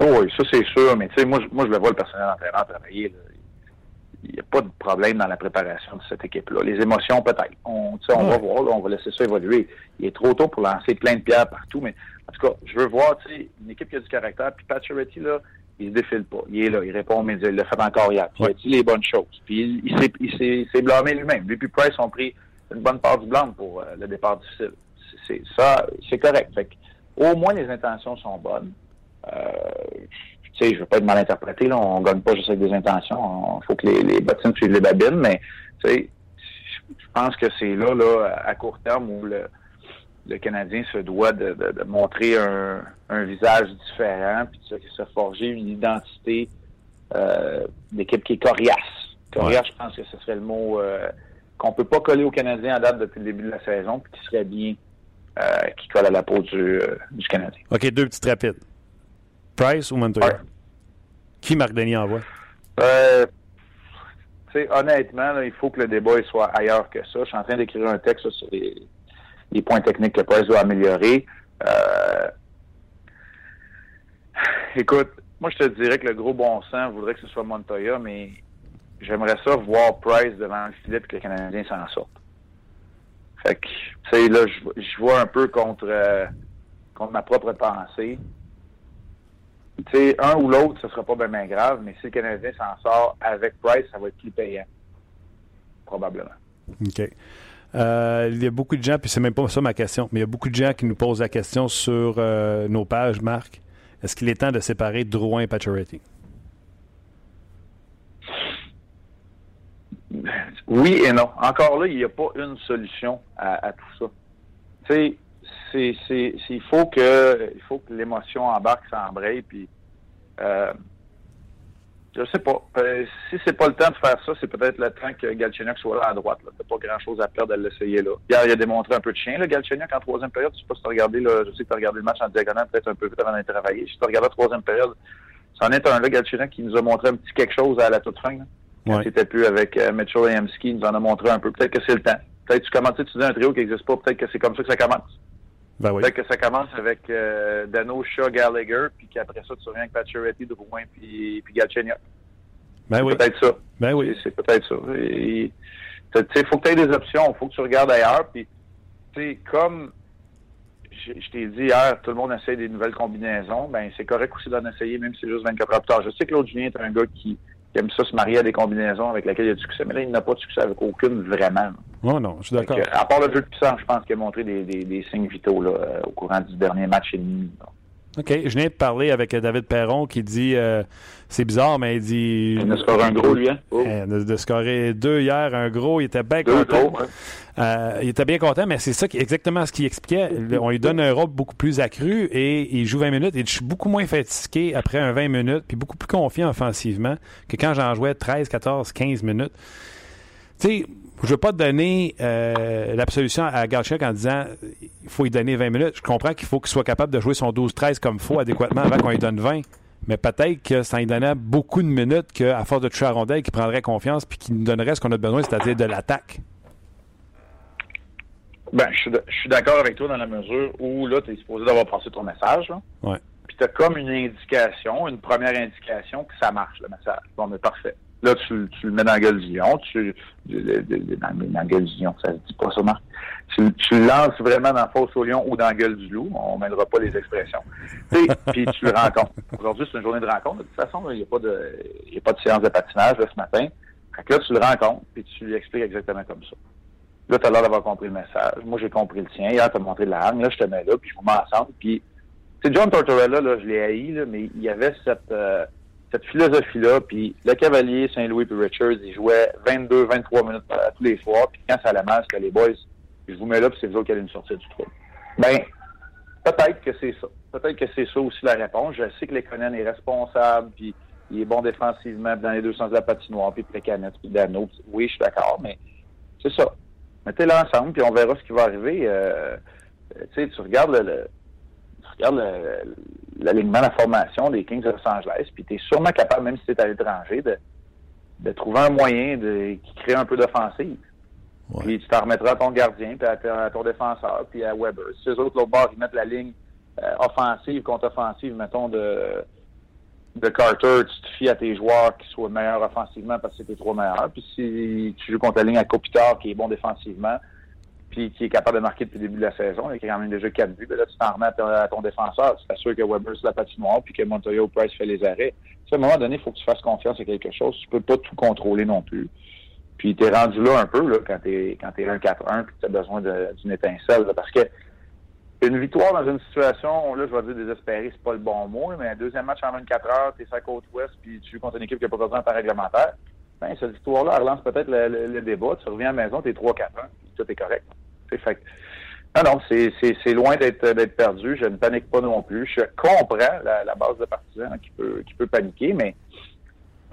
Oh oui, ça c'est sûr, mais tu sais, moi, moi je le vois le personnel entraîneur travailler. Il n'y a pas de problème dans la préparation de cette équipe-là. Les émotions, peut-être. On, on va voir, on va laisser ça évoluer. Il est trop tôt pour lancer plein de pierres partout, mais en tout cas, je veux voir, une équipe qui a du caractère. Puis Pacioretty, là, il se défile pas. Il est là, il répond aux médias, il l'a fait encore hier. Puis il a dit les bonnes choses. Puis il, il s'est blâmé lui-même. Lui puis Price ont pris une bonne part du blanc pour euh, le départ difficile. C'est ça, c'est correct. Fait au moins les intentions sont bonnes. Euh, tu sais, je veux pas être mal interprété, là, on gagne pas juste avec des intentions. Il faut que les, les bottines suivent les babines, mais tu sais, je pense que c'est là, là, à court terme où le, le Canadien se doit de, de, montrer un, un, visage différent, puis de se forger une identité euh, d'équipe qui est coriace. Coriace, je pense que ce serait le mot euh, qu'on peut pas coller au Canadien à date depuis le début de la saison, puis qui serait bien euh, qui colle à la peau du, euh, du Canadien. OK, deux petites rapides. Price ou Montoya? Qui Marc Denis envoie? Euh, honnêtement, il faut que le débat soit ailleurs que ça. Je suis en train d'écrire un texte sur les, points techniques que Price doit améliorer. Euh, écoute, moi, je te dirais que le gros bon sens voudrait que ce soit Montoya, mais j'aimerais ça voir Price devant le filet et que le Canadien s'en sorte. Fait que, tu sais, là, je, vois un peu contre, euh, contre ma propre pensée tu sais, un ou l'autre, ce sera pas bien grave, mais si le Canadien s'en sort avec Price, ça va être plus payant. Probablement. OK. Euh, il y a beaucoup de gens, puis c'est même pas ça ma question, mais il y a beaucoup de gens qui nous posent la question sur euh, nos pages, Marc. Est-ce qu'il est temps de séparer Drouin et Pacioretty? Oui et non. Encore là, il n'y a pas une solution à, tout ça. Tu sais, c'est, il faut que, il faut que l'émotion embarque, ça embraye, puis euh, je sais pas. Euh, si c'est pas le temps de faire ça, c'est peut-être le temps que Galchenyuk soit là à droite. Là. T'as pas grand-chose à perdre à l'essayer là. Hier, il a démontré un peu de chien, là, Galchenyuk, en troisième période. Je sais pas si t'as regardé, là, je sais que t'as regardé le match en diagonale peut-être un peu vite avant d'aller travailler. Si t'as regardé la troisième période, c'en est un là, Galchenyuk, qui nous a montré un petit quelque chose à la toute fin. Là. C'était plus avec euh, Mitchell et Emski, il nous en a montré un peu. Peut-être que c'est le temps. Peut-être que tu commences, tu dis un trio qui n'existe pas, peut-être que c'est comme ça que ça commence. Ben oui. Peut-être que ça commence avec euh, Dano, Shaw, Gallagher, puis qu'après ça, tu reviens avec Pacioretty, Drouin, puis, puis Galchenyuk. Ben oui. peut-être ça. Ben oui. C'est peut-être ça. Il faut que tu aies des options. Il faut que tu regardes ailleurs. Puis, tu sais, comme je, t'ai dit hier, tout le monde essaie des nouvelles combinaisons. Ben, c'est correct aussi d'en essayer, même si c'est juste 24 heures plus tard. Je sais que l'autre Julien est un gars qui, aime ça se marier à des combinaisons avec lesquelles il a du succès. Mais là, il n'a pas de succès avec aucune vraiment. Oh non, je suis d'accord. À part le jeu de puissance, je pense qu'il a montré des, des, signes vitaux là, euh, au courant du dernier match et demi. OK. Je viens de parler avec euh, David Perron qui dit euh, c'est bizarre, mais il dit. Il a scoré un gros, lui, hein? Oh. De, scorer deux hier, un gros, il était bien content. il était bien content, mais c'est ça qui, exactement ce qu'il expliquait. On lui donne un rôle beaucoup plus accru et il joue 20 minutes. Et je suis beaucoup moins fatigué après un 20 minutes, puis beaucoup plus confiant offensivement que quand j'en jouais 13, 14, 15 minutes. Tu sais, je veux pas donner euh, l'absolution à Galchenyuk en disant il faut lui donner 20 minutes. Je comprends qu'il faut qu'il soit capable de jouer son 12-13 comme il faut adéquatement avant qu'on lui donne 20. Mais peut-être que ça lui donnait beaucoup de minutes qu'à force de toucher à rondelle, qu'il prendrait confiance puis qu'il nous donnerait ce qu'on a besoin, c'est-à-dire de l'attaque. Ben, je suis d'accord avec toi dans la mesure où là, tu es supposé d'avoir passé ton message. Là. Ouais. Puis tu as comme une indication, une première indication que ça marche, le message. Bon, mais parfait. Là, tu, tu le mets dans la gueule du lion, tu, dans, dans la gueule du lion, ça se dit pas ça, Marc. Tu, tu le lances vraiment dans la fosse au lion ou dans la gueule du loup. On mènera pas les expressions. Puis tu le rencontres. Aujourd'hui, c'est une journée de rencontre. De toute façon, il n'y a pas de y a pas de séance de patinage là, ce matin. Fait que là, tu le rencontres, puis tu lui expliques exactement comme ça. Là, tu as l'air d'avoir compris le message. Moi, j'ai compris le tien. Hier, tu as montré la hargne. Là, je te mets là, puis je vous mets ensemble. Puis, c'est John Tortorella, là, je l'ai haï, là, mais il y avait cette, euh, cette philosophie-là. Puis, le Cavalier, Saint-Louis puis Richards, ils jouaient 22, 23 minutes euh, tous les soirs. Puis, quand ça allait mal, les boys. Je vous mets là, puis c'est vous autres qui allez nous sortir du trou. Ben, peut-être que c'est ça. Peut-être que c'est ça aussi la réponse. Je sais que les Conan est responsable, puis il est bon défensivement dans les deux sens de la patinoire, puis Plecanet, puis Dano. Oui, je suis d'accord, mais c'est ça mettez-les ensemble, puis on verra ce qui va arriver. Euh, tu sais, tu regardes le, tu regardes l'alignement, la formation des Kings de Los Angeles, puis tu es sûrement capable, même si tu es à l'étranger, de, de trouver un moyen de, qui crée un peu d'offensive. Puis tu t'en remettras à ton gardien, puis à, ton défenseur, puis à Weber. Si eux autres, l'autre bord, ils mettent la ligne euh, offensive contre offensive, mettons, de de Carter, tu te fies à tes joueurs qui soient meilleurs offensivement parce que c'est tes trois meilleurs. Puis si tu joues contre la ligne à Kopitar qui est bon défensivement, puis qui est capable de marquer depuis le début de la saison, et qui a quand même déjà quatre buts, ben là, tu t'en remets à ton, défenseur. Tu t'assures que Weber c'est la patinoire, puis que Montoya Price fait les arrêts. à un moment donné, il faut que tu fasses confiance à quelque chose. Tu peux pas tout contrôler non plus. Puis t'es rendu là un peu là, quand t'es quand t'es 1-4-1 puis tu as besoin d'une étincelle. parce que une victoire dans une situation, là, je vais dire désespérée, c'est pas le bon mot, mais un deuxième match en 24 heures, tu es sur la côte ouest, puis tu joues contre une équipe qui n'a pas besoin de temps réglementaire, ben, cette victoire-là relance peut-être le, débat. Tu reviens à la maison, tu es 3-4-1, tout est correct. C'est non, non, c'est loin d'être perdu. Je ne panique pas non plus. Je comprends la, base de partisans qui peut qui peut paniquer, mais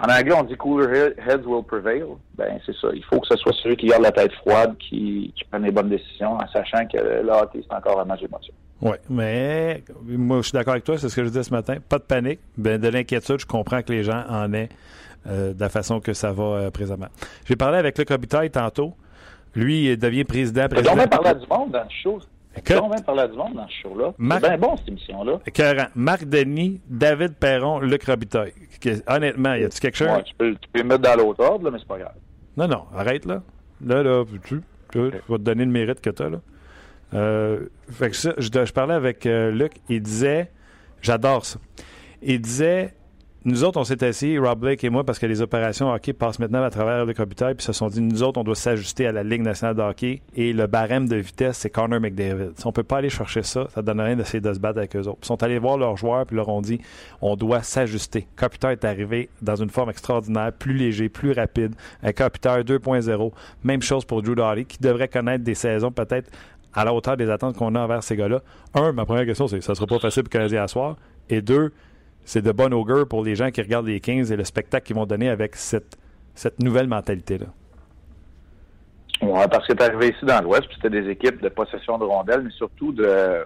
en anglais, on dit cooler heads will prevail. Ben, c'est ça. Il faut que ce soit celui qui garde la tête froide, qui, qui prenne les bonnes décisions, en sachant que là, c'est encore un match d'émotion. Oui, mais moi, je suis d'accord avec toi, c'est ce que je disais ce matin. Pas de panique, ben, de l'inquiétude. Je comprends que les gens en aient de la façon que ça va euh, présentement. J'ai parlé avec Luc Robitaille tantôt. Lui, il devient président. président. On va parler du monde dans le show. On va parler du monde dans ce show-là. C'est bien bon, cette émission-là. Marc Denis, David Perron, Luc Robitaille. Honnêtement, y a-tu quelque chose? Ouais, tu, peux, tu peux mettre dans l'autre ordre, mais c'est pas grave. Non, non, arrête là. Là, là, tu, tu vas te donner le mérite que tu as là. Euh, fait que ça, je, je parlais avec euh, Luc, il disait, j'adore ça. Il disait, nous autres, on s'est assis, Rob Blake et moi, parce que les opérations hockey passent maintenant à travers le computer, puis se sont dit, nous autres, on doit s'ajuster à la Ligue nationale de hockey, et le barème de vitesse, c'est Connor McDavid. Si on peut pas aller chercher ça, ça donne rien d'essayer de se battre avec eux autres. Ils sont allés voir leurs joueurs, puis leur ont dit, on doit s'ajuster. Computer est arrivé dans une forme extraordinaire, plus léger, plus rapide, un Computer 2.0. Même chose pour Drew Doughty, qui devrait connaître des saisons peut-être à la hauteur des attentes qu'on a envers ces gars-là. Un, ma première question, c'est, ça sera pas facile pour Canadien à soir. Et deux, c'est de bon augure pour les gens qui regardent les Kings et le spectacle qu'ils vont donner avec cette, cette nouvelle mentalité-là. Oui, parce que tu arrivé ici dans l'Ouest, puis c'était des équipes de possession de rondelles, mais surtout de, euh,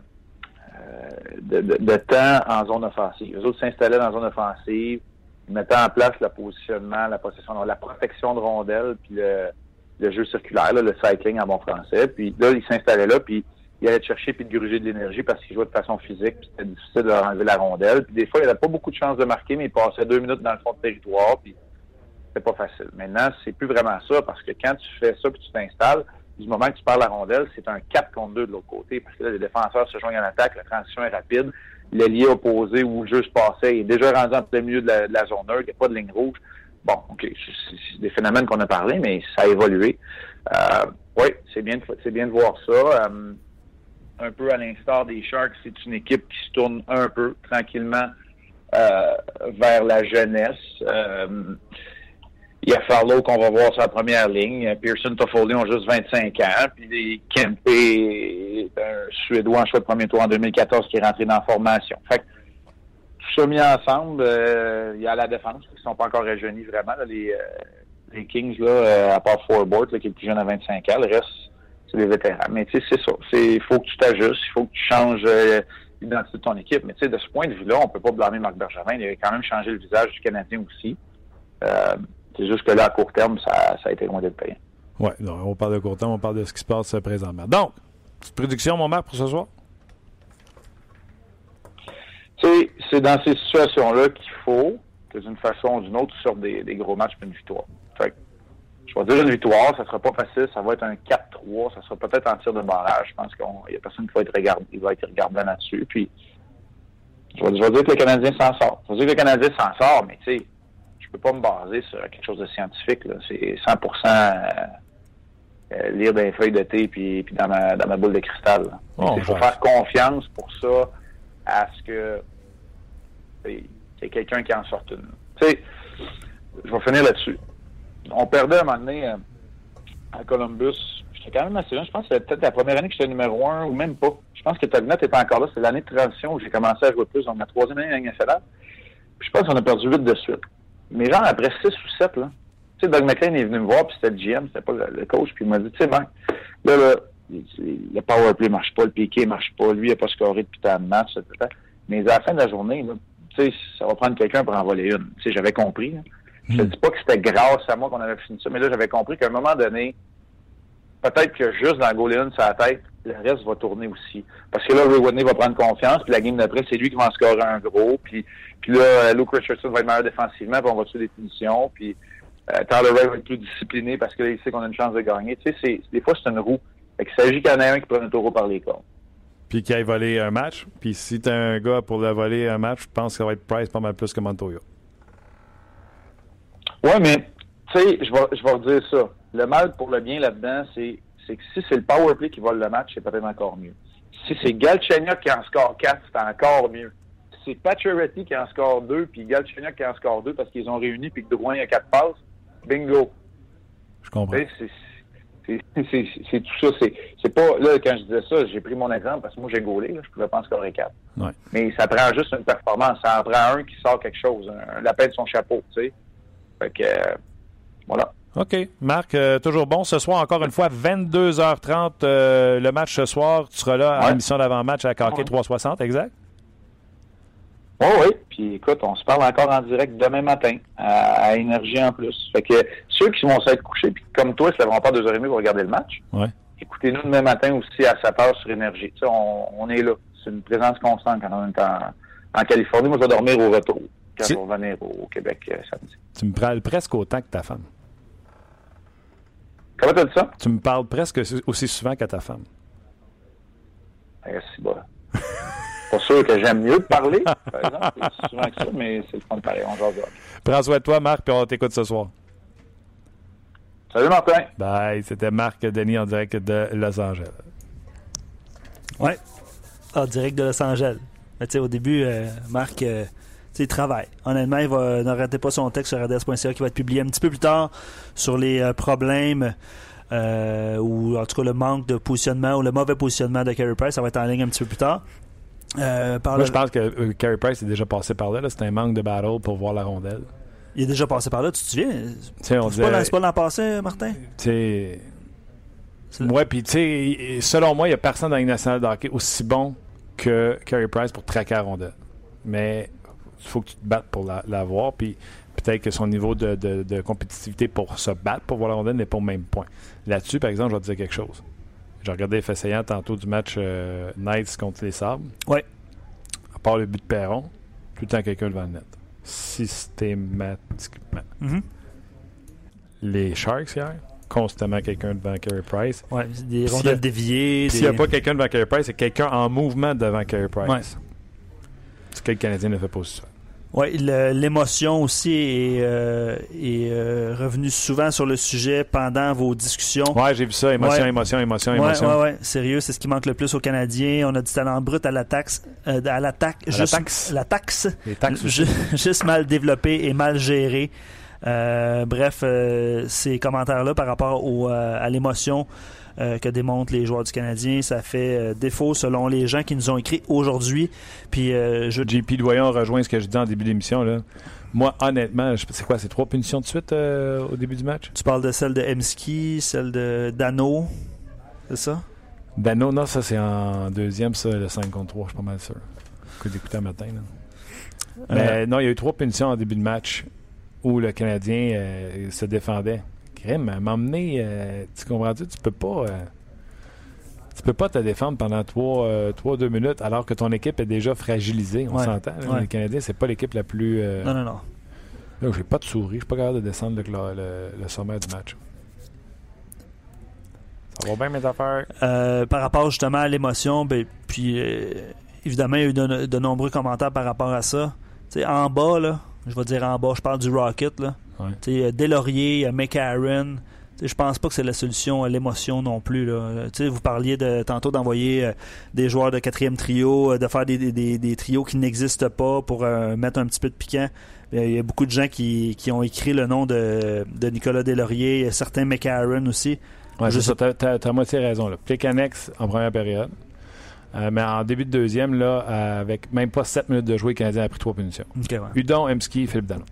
de, temps en zone offensive. Les autres s'installaient dans la zone offensive, ils mettaient en place le positionnement, la possession, la protection de rondelles, puis le, jeu circulaire, le cycling en bon français. Puis là, ils s'installaient là, puis il allait chercher puis de gruger de l'énergie parce qu'il jouait de façon physique, puis c'était difficile de enlever la rondelle. Puis des fois, il n'avait pas beaucoup de chances de marquer, mais il passait deux minutes dans le fond de territoire, puis c'était pas facile. Maintenant, c'est plus vraiment ça, parce que quand tu fais ça puis tu t'installes, du moment que tu parles la rondelle, c'est un 4 contre 2 de l'autre côté, parce que là, les défenseurs se joignent en attaque, la transition est rapide, l'ailier opposé où le jeu se passait est déjà rendu en plein milieu de la, zone neutre, il n'y a pas de ligne rouge. Bon, OK, c'est des phénomènes qu'on a parlé, mais ça a évolué. Euh, oui, c'est bien, c'est bien de voir ça. Euh, un peu à l'instar des Sharks, c'est une équipe qui se tourne un peu tranquillement euh, vers la jeunesse. Euh, il y a Farlow qu'on va voir sur la première ligne. Pearson Toffoli ont juste 25 ans. Puis Kempe est un Suédois en choix de premier tour en 2014 qui est rentré dans la formation. Fait que, tout ça mis ensemble, euh, il y a la défense qui ne sont pas encore rajeunis vraiment. les, les Kings, là, euh, à part Forboard, là, qui est le plus jeune à 25 ans, le reste, c'est des vétérans. Mais tu sais, c'est ça. Il faut que tu t'ajustes, il faut que tu changes euh, l'identité de ton équipe. Mais tu sais, de ce point de vue-là, on peut pas blâmer Marc Bergevin. Il a quand même changé le visage du Canadien aussi. Euh, c'est juste que là, à court terme, ça, ça a été loin d'être payant. Oui, on parle de court terme, on parle de ce qui se passe euh, présentement. Donc, petite prédiction, mon Marc, pour ce soir? Tu sais, c'est dans ces situations-là qu'il faut que d'une façon ou d'une autre, tu sortes des, des gros matchs pour une victoire. Fait que, je vais dire une victoire, ça sera pas facile, ça va être un 4-3, ça sera peut-être en tir de barrage. Je pense qu'il y a personne qui va être regardé, il va être regardant là-dessus. Puis, je vais, je vais dire que le Canadien s'en sort. Je vais dire que le Canadien s'en sort, mais tu sais, je peux pas me baser sur quelque chose de scientifique. Là. C'est 100% euh, euh, lire des feuilles de thé puis, puis dans, ma, dans ma boule de cristal. Oh, Il faut faire confiance pour ça à ce que il y ait quelqu'un qui en sorte une. Tu sais, je vais finir là-dessus. On perdait un moment donné euh, à Columbus. J'étais quand même assez jeune. Je pense que c'était peut-être la première année que j'étais numéro un ou même pas. Je pense que Tagnet était encore là. C'est l'année de transition où j'ai commencé à jouer plus. Donc, ma troisième année à nationale. Puis je pense qu'on a perdu 8 de suite. Mais genre, après 6 ou 7, là, tu sais, Doug McLean est venu me voir, puis c'était le GM, c'était pas le, coach, puis il m'a dit, tu sais, Marc, là, là, le power play marche pas, le piqué marche pas, lui, il a pas scoré depuis tant de matchs, etc. Mais à la fin de la journée, tu sais, ça va prendre quelqu'un pour en voler une. J'avais compris. là. Je te dis pas que c'était grâce à moi qu'on avait fini ça, mais là, j'avais compris qu'à un moment donné, peut-être que juste dans le goal in sur la tête, le reste va tourner aussi. Parce que là, Ray Whitney va prendre confiance, puis la game d'après, c'est lui qui va en scorer un gros, puis, puis là, euh, Luke Richardson va être meilleur défensivement, puis on va tuer des punitions, puis euh, Tyler Ray va être plus discipliné parce que là, il sait qu'on a une chance de gagner. Tu sais, c'est, des fois, c'est une roue. Fait qu'il s'agit qu'il y en ait un qui prenne le taureau par les cornes. Puis qui aille voler un match. Puis si t'as un gars pour le voler un match, je pense que ça va être Price pas mal plus que Montoya. Ouais, mais, tu sais, je vais, je vais redire ça. Le mal pour le bien là-dedans, c'est, que si c'est le power play qui vole le match, c'est peut-être encore mieux. Si c'est Galchenyuk qui en score 4, c'est encore mieux. Si c'est Pacioretty qui en score 2, puis Galchenyuk qui en score 2 parce qu'ils ont réuni, puis que Drouin a 4 passes, bingo. Je comprends. C'est- tout ça. C'est c'est pas là quand je disais ça, j'ai pris mon exemple parce que moi j'ai gaulé, là, je pouvais pas en scorer 4. Ouais. Mais ça prend juste une performance. Ça en prend un qui sort quelque chose, un, un lapin de son chapeau, tu sais. Fait que voilà. OK. Marc, euh, toujours bon. Ce soir, encore une fois, 22h30, euh, le match ce soir. Tu seras là à l'émission d'avant-match à Hockey Ouais. 360, exact? Oui, oui. Puis écoute, on se parle encore en direct demain matin à, à Énergie en plus. Fait que ceux qui vont s'être couchés, puis comme toi, se lèveront pas deux heures et demie pour regarder le match, Ouais. écoutez-nous demain matin aussi à 7 heures sur Énergie. Tu sais, on, on est là. C'est une présence constante quand on est en, en Californie. Moi, je vais dormir au retour quand revenir au Québec euh, samedi. Tu me parles presque autant que ta femme. Comment t'as dit ça? Tu me parles presque aussi souvent que ta femme. Eh, c'est bon. Pas sûr que j'aime mieux parler, par exemple, c'est souvent que ça, mais c'est le fun pareil. On jase de. Prends soin de toi, Marc, puis on t'écoute ce soir. Salut Martin! Bye. C'était Marc Denis en direct de Los Angeles. Ouais. Ah, direct de Los Angeles. Mais tu sais, au début, euh, Marc, euh, il travaille. Honnêtement, il va, ne ratez pas son texte sur rds.ca qui va être publié un petit peu plus tard sur les euh, problèmes euh, ou en tout cas le manque de positionnement ou le mauvais positionnement de Carey Price. Ça va être en ligne un petit peu plus tard. Euh, par Moi, le- je pense que Carey Price est déjà passé par là. là. C'est un manque de battle pour voir la rondelle. Il est déjà passé par là, tu te souviens? C'est pas, l'an- disait... c'est pas l'an passé, Martin? tu sais, C'est- Ouais, puis tu sais, selon moi, il n'y a personne dans la Ligue nationale de hockey aussi bon que Carey Price pour traquer la rondelle. Mais faut que tu te battes pour la- l'avoir, puis peut-être que son niveau de, de- de compétitivité pour se battre pour voir la rondelle n'est pas au même point. Là-dessus, par exemple, je vais te dire quelque chose. J'ai regardé les faits tantôt du match euh, Knights contre les Sabres. Ouais. À part le but de Perron, tout le temps quelqu'un devant le net. Systématiquement. Mhm. Les Sharks hier, constamment quelqu'un devant Carey Price. Ouais, des a- rondelles déviées. S'il n'y a pas quelqu'un devant Carey Price, c'est quelqu'un en mouvement devant Carey Price. Ouais. Ce que le Canadien ne fait pas aussi le- l'émotion aussi est, euh, est euh, revenue souvent sur le sujet pendant vos discussions. Ouais, j'ai vu ça. Émotion, Ouais. émotion, émotion, Ouais, émotion. ouais, ouais, sérieux, c'est ce qui manque le plus aux Canadiens. On a du talent brut à l'attaque, euh, à l'attaque, À juste la taxe, Les taxes juste mal développé et mal géré. Bref, euh, ces commentaires-là par rapport au, à l'émotion euh, que démontrent les joueurs du Canadien, ça fait euh, défaut selon les gens qui nous ont écrit aujourd'hui. Puis euh, je JP Doyon rejoint ce que je dis en début d'émission. là. Moi, honnêtement, je- c'est quoi, c'est trois punitions de suite au début du match? Tu parles de celle de Emski, celle de Dano, c'est ça? Dano, non, ça c'est en deuxième, ça, le 5 contre 3, je suis pas mal sûr. Écoute, d'écouter un matin. Là. Mais Euh, non, il y a eu trois punitions en début de match où le Canadien euh, se défendait. Crème, à m'emmener, euh, tu comprends-tu? Tu peux pas. euh, tu peux pas te défendre pendant 3-2 minutes alors que ton équipe est déjà fragilisée. On Ouais, s'entend. ouais. Les Canadiens, c'est pas l'équipe la plus. euh, Non, non, non. Là, j'ai pas de souris. Je suis pas capable de descendre le, le- le sommet du match. Ça va bien, mes affaires? Euh, par rapport justement à l'émotion, ben, puis euh, évidemment, il y a eu de, de nombreux commentaires par rapport à ça. Tu sais, en bas, là, je vais dire en bas, je parle du Rocket. Là. Ouais. Euh, Delaurier, euh, sais, Je pense pas que c'est la solution à l'émotion non plus. Là. Euh, Tu sais, vous parliez de, tantôt d'envoyer euh, des joueurs de quatrième trio, euh, de faire des, des- des- des trios qui n'existent pas pour euh, mettre un petit peu de piquant. Il y a beaucoup de gens qui, qui ont écrit le nom de, de Nicolas Delaurier, certains McCarron aussi. Ouais, Je sais- ça. T'as, t'as- moitié raison. Là. Plicanex en première période. Mais en début de deuxième, là, avec même pas 7 minutes de jouer, le Canadien a pris trois punitions. Ok, ouais. Udon, Emski, Philippe Dano.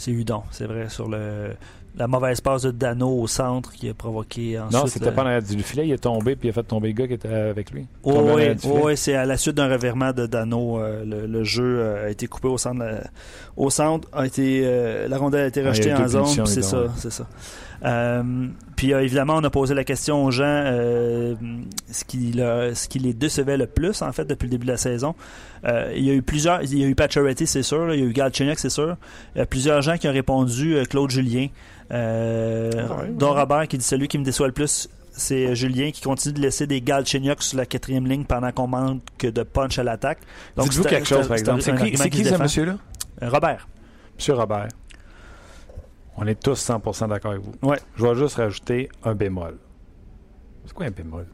C'est Udon, c'est vrai, sur le la mauvaise passe de Dano au centre qui a provoqué ensuite. non, c'était pas dans la du filet. Il est tombé puis il a fait tomber le gars qui était avec lui. Oh, oui, filet. oui, c'est à la suite d'un revirement de Dano, euh, le, le jeu euh, a été coupé au centre. la- au centre, a été, euh, la rondelle a été Ah, a rejetée en zone, ça, ouais. c'est ça. Euh, puis euh, évidemment, on a posé la question aux gens euh, ce, qui leur- ce qui les décevait le plus en fait depuis le début de la saison. Euh, il y a eu plusieurs, il y a eu Pacioretty, c'est sûr, là, il y a eu Galchenyuk, c'est sûr. Il y a plusieurs gens qui ont répondu, euh, Claude Julien, euh, Ah ouais, dont ouais. Robert qui dit celui qui me déçoit le plus. C'est Julien qui continue de laisser des Galchenyuk sur la quatrième ligne pendant qu'on manque de punch à l'attaque. Donc, Dites-vous c'est- quelque chose, par exemple. C'est qui, qui ce monsieur-là? Robert. Monsieur Robert. On est tous 100% d'accord avec vous. Ouais. Je vais juste rajouter un bémol. C'est quoi un bémol?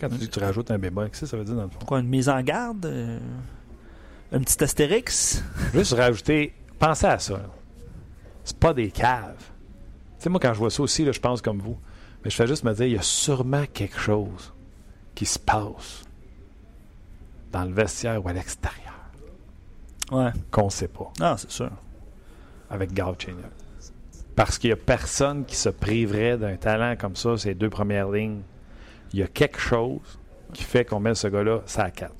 Quand tu dis que tu rajoutes un bémol, qu'est-ce que ça veut dire dans le fond? Quoi, une mise en garde? euh, un petit astérix? Juste rajouter, pensez à ça. C'est pas des caves. Tu sais, moi, quand je vois ça aussi, là, je pense comme vous. Mais je fais juste me dire, il y a sûrement quelque chose qui se passe dans le vestiaire ou à l'extérieur Ouais. qu'on ne sait pas Ah, c'est sûr. Avec Galchenyuk. Parce qu'il n'y a personne qui se priverait d'un talent comme ça, ces deux premières lignes. Il y a quelque chose qui fait qu'on met ce gars-là ça à 4.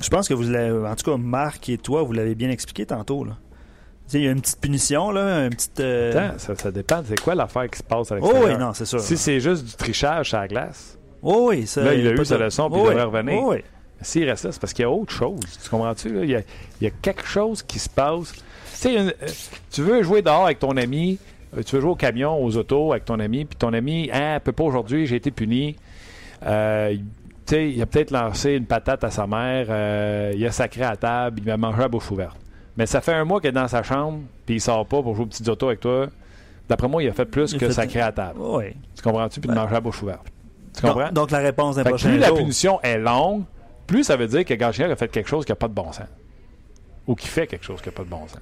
Je pense que vous l'avez, en tout cas, Marc et toi, vous l'avez bien expliqué tantôt. Là. Il y a une petite punition, là, une petite. euh, Attends, ça, ça dépend. C'est quoi l'affaire qui se passe à Oh l'extérieur? oui, non, c'est sûr. Si c'est juste du trichage à la glace, Oh oui, ça. Là, il a eu sa leçon, puis Oh il devrait revenir. Oh oui. S'il reste là, c'est parce qu'il y a autre chose. Tu comprends-tu? Il, il y a quelque chose qui se passe. Une- euh, tu veux jouer dehors avec ton ami, euh, tu veux jouer au camion, aux autos avec ton ami, puis ton ami, ah, peut pas aujourd'hui, j'ai été puni. Euh, il- tu sais, il a peut-être lancé une patate à sa mère, euh, il a sacré à table, il m'a mangé à bouche ouverte. Mais ça fait un mois qu'il est dans sa chambre, puis il sort pas pour jouer aux petites autos avec toi. D'après moi, il a fait plus Il que fait- sacré à table. Oui. Tu comprends-tu? Puis de Ouais. manger à bouche ouverte. Tu comprends? donc, la réponse d'un prochain plus la punition est longue, plus ça veut dire que Gaginier a fait quelque chose qui n'a pas de bon sens. Ou qui fait quelque chose qui n'a pas de bon sens.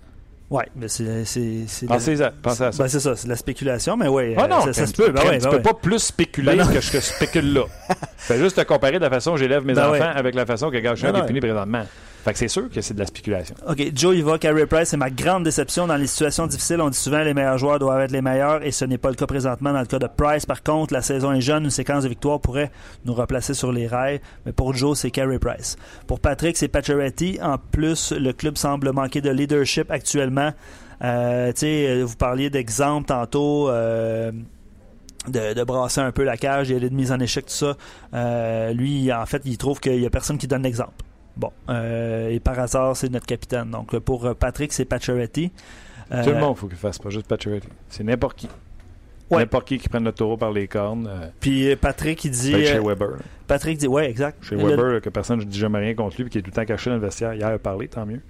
Ouais, mais c'est. c'est, Pensez à, pensez à ça. Ben, c'est ça, c'est de la spéculation, mais oui. Ah non, ça, ça un se peut. Ben tu ben peux pas plus spéculer Ben que je spécule là. Fais juste te comparer de la façon dont j'élève mes enfants ouais. avec la façon que Ben est puni présentement. Fait que c'est sûr que c'est de la spéculation. OK, Joe, il va. Carey Price, c'est ma grande déception dans les situations difficiles. On dit souvent les meilleurs joueurs doivent être les meilleurs et ce n'est pas le cas présentement dans le cas de Price. Par contre, la saison est jeune, une séquence de victoires pourrait nous replacer sur les rails. Mais pour Joe, c'est Carey Price. Pour Patrick, c'est Pacioretty. En plus, le club semble manquer de leadership actuellement. Euh, tu sais, euh, vous parliez d'exemple tantôt. euh, de, brasser un peu la cage, il y a de mise en échec, tout ça. Euh, lui, en fait, il trouve qu'il y a personne qui donne l'exemple. Bon, euh, et par hasard, c'est notre capitaine. Donc, pour euh, Patrick, c'est Pacioretty. Euh, Tout le monde, faut qu'il fasse, pas juste Pacioretty. C'est n'importe qui. Ouais. N'importe qui qui prenne le taureau par les cornes. euh, Puis Patrick, il dit. peut-être chez Weber. là. Patrick dit, ouais, exact. Chez Le- Weber, que personne ne dit jamais rien contre lui, puis qui est tout le temps caché dans le vestiaire. Hier, il a parlé, tant mieux.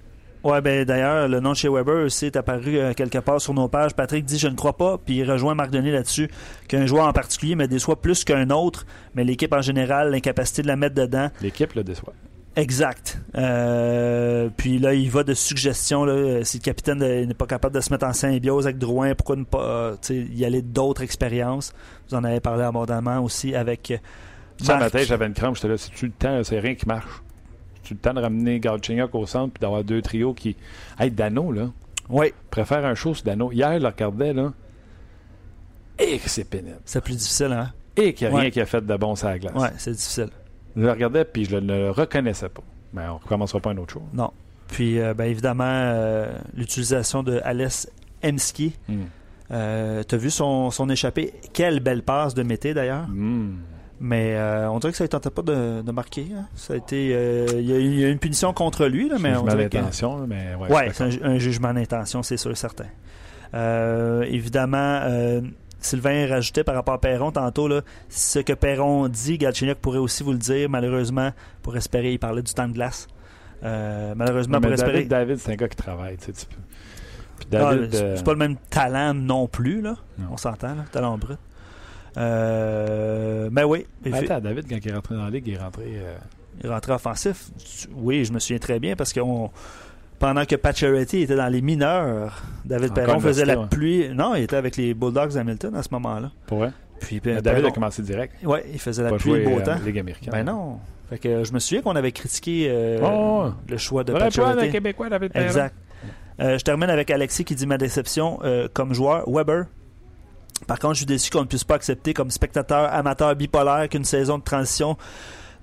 Ouais, ben d'ailleurs, le nom de chez Weber aussi est apparu euh, quelque part sur nos pages. Patrick dit Je ne crois pas, puis il rejoint Marc Denis là-dessus, qu'un joueur en particulier me déçoit plus qu'un autre, mais l'équipe en général, l'incapacité de la mettre dedans. L'équipe le déçoit. Exact. Euh, puis là, il va de suggestions. Là, si le capitaine n'est pas capable de se mettre en symbiose avec Drouin, pourquoi ne pas euh, y aller d'autres expériences? Vous en avez parlé abondamment aussi avec. euh, Ça, matin, j'avais une crampe. J'étais là, c'est-tu le temps? C'est rien qui marche? C'est-tu le temps de ramener Galchenyuk au centre puis d'avoir deux trios qui. Hey, Dano, là. Oui, préfère un show sur Dano. Hier, je le regardais, là. Et que c'est pénible. c'est plus difficile, hein? Et qu'il n'y a rien qui a fait de bon sur la glace. Ouais, c'est difficile. Je le regardais, puis je ne le reconnaissais pas. Mais on ne recommencera pas un autre show. Non. Puis, euh, ben, évidemment, euh, l'utilisation de Alès Emski. Mm. Euh, T'as vu son, son échappée? Quelle belle passe de Mété, d'ailleurs. Mm. Mais on dirait que ça ne tentait pas de, de marquer. hein. Ça a été, il y, a eu- il y a eu une punition contre lui, là, mais Je on mets dirait que- l'intention, mais ouais. Ouais, je suis c'est un, ju- un jugement d'intention, c'est sûr et certain. Évidemment, euh, Sylvain rajoutait par rapport à Perron tantôt, là, ce que Perron dit, Galchenyuk pourrait aussi vous le dire. Malheureusement, pour espérer, il parlait du temps de glace. Euh, malheureusement, Mais pour espérer. David, David c'est un gars qui travaille. Tu sais, tu peux- Puis Ah, David, c'est euh, c'est pas le même talent non plus, là. Non. On s'entend, là, talent brut. Euh, mais oui, ben, attends, David, quand il est rentré dans la ligue, il est rentré. euh, il est rentré offensif. Oui, je me souviens très bien parce que on- pendant que Pacioretty était dans les mineurs, David Encore Perron faisait la ouais. pluie. Non, il était avec les Bulldogs d'Hamilton à ce moment-là. pour vrai? Puis Perron- David a commencé direct. Ouais, il faisait la pas pluie beau euh, temps. Ligue américaine. Ben non. Fait que je me souviens qu'on avait critiqué euh, Oh. le choix de Pacioretty. Québécois, David Perron. Exact. Euh, je termine avec Alexis qui dit ma déception euh, comme joueur. Weber. Par contre, je suis déçu qu'on ne puisse pas accepter comme spectateur amateur bipolaire qu'une saison de transition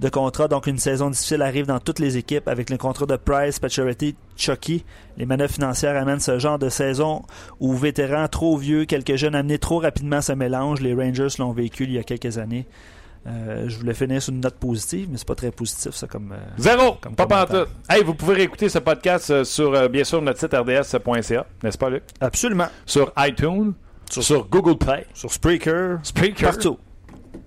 de contrat, donc une saison difficile arrive dans toutes les équipes avec le contrat de Price, Pacioretty, Chucky. Les manœuvres financières amènent ce genre de saison où vétérans trop vieux, quelques jeunes amenés trop rapidement se mélangent. Les Rangers l'ont vécu il y a quelques années. Euh, je voulais finir sur une note positive, mais c'est pas très positif ça comme. euh, Zéro, Comme pas pantoute. Hey, vous pouvez réécouter ce podcast euh, sur, bien sûr, notre site rds.ca, n'est-ce pas, Luc? Absolument. Sur iTunes, sur, Google Play, Sur Spreaker, Spreaker, partout.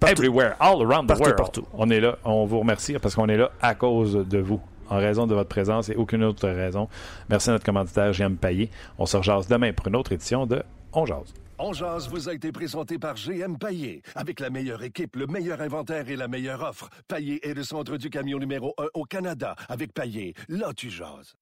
Partout. everywhere, all around the Partout, world. partout. On est là, on vous remercie parce qu'on est là à cause de vous, en raison de votre présence et aucune autre raison. Merci à notre commanditaire, J'aime Payet. On se rejase demain pour une autre édition de On Jase. On jase vous a été présenté par GM Paillé. Avec la meilleure équipe, le meilleur inventaire et la meilleure offre. Paillé est le centre du camion numéro 1 au Canada. Avec Paillé, là tu jases.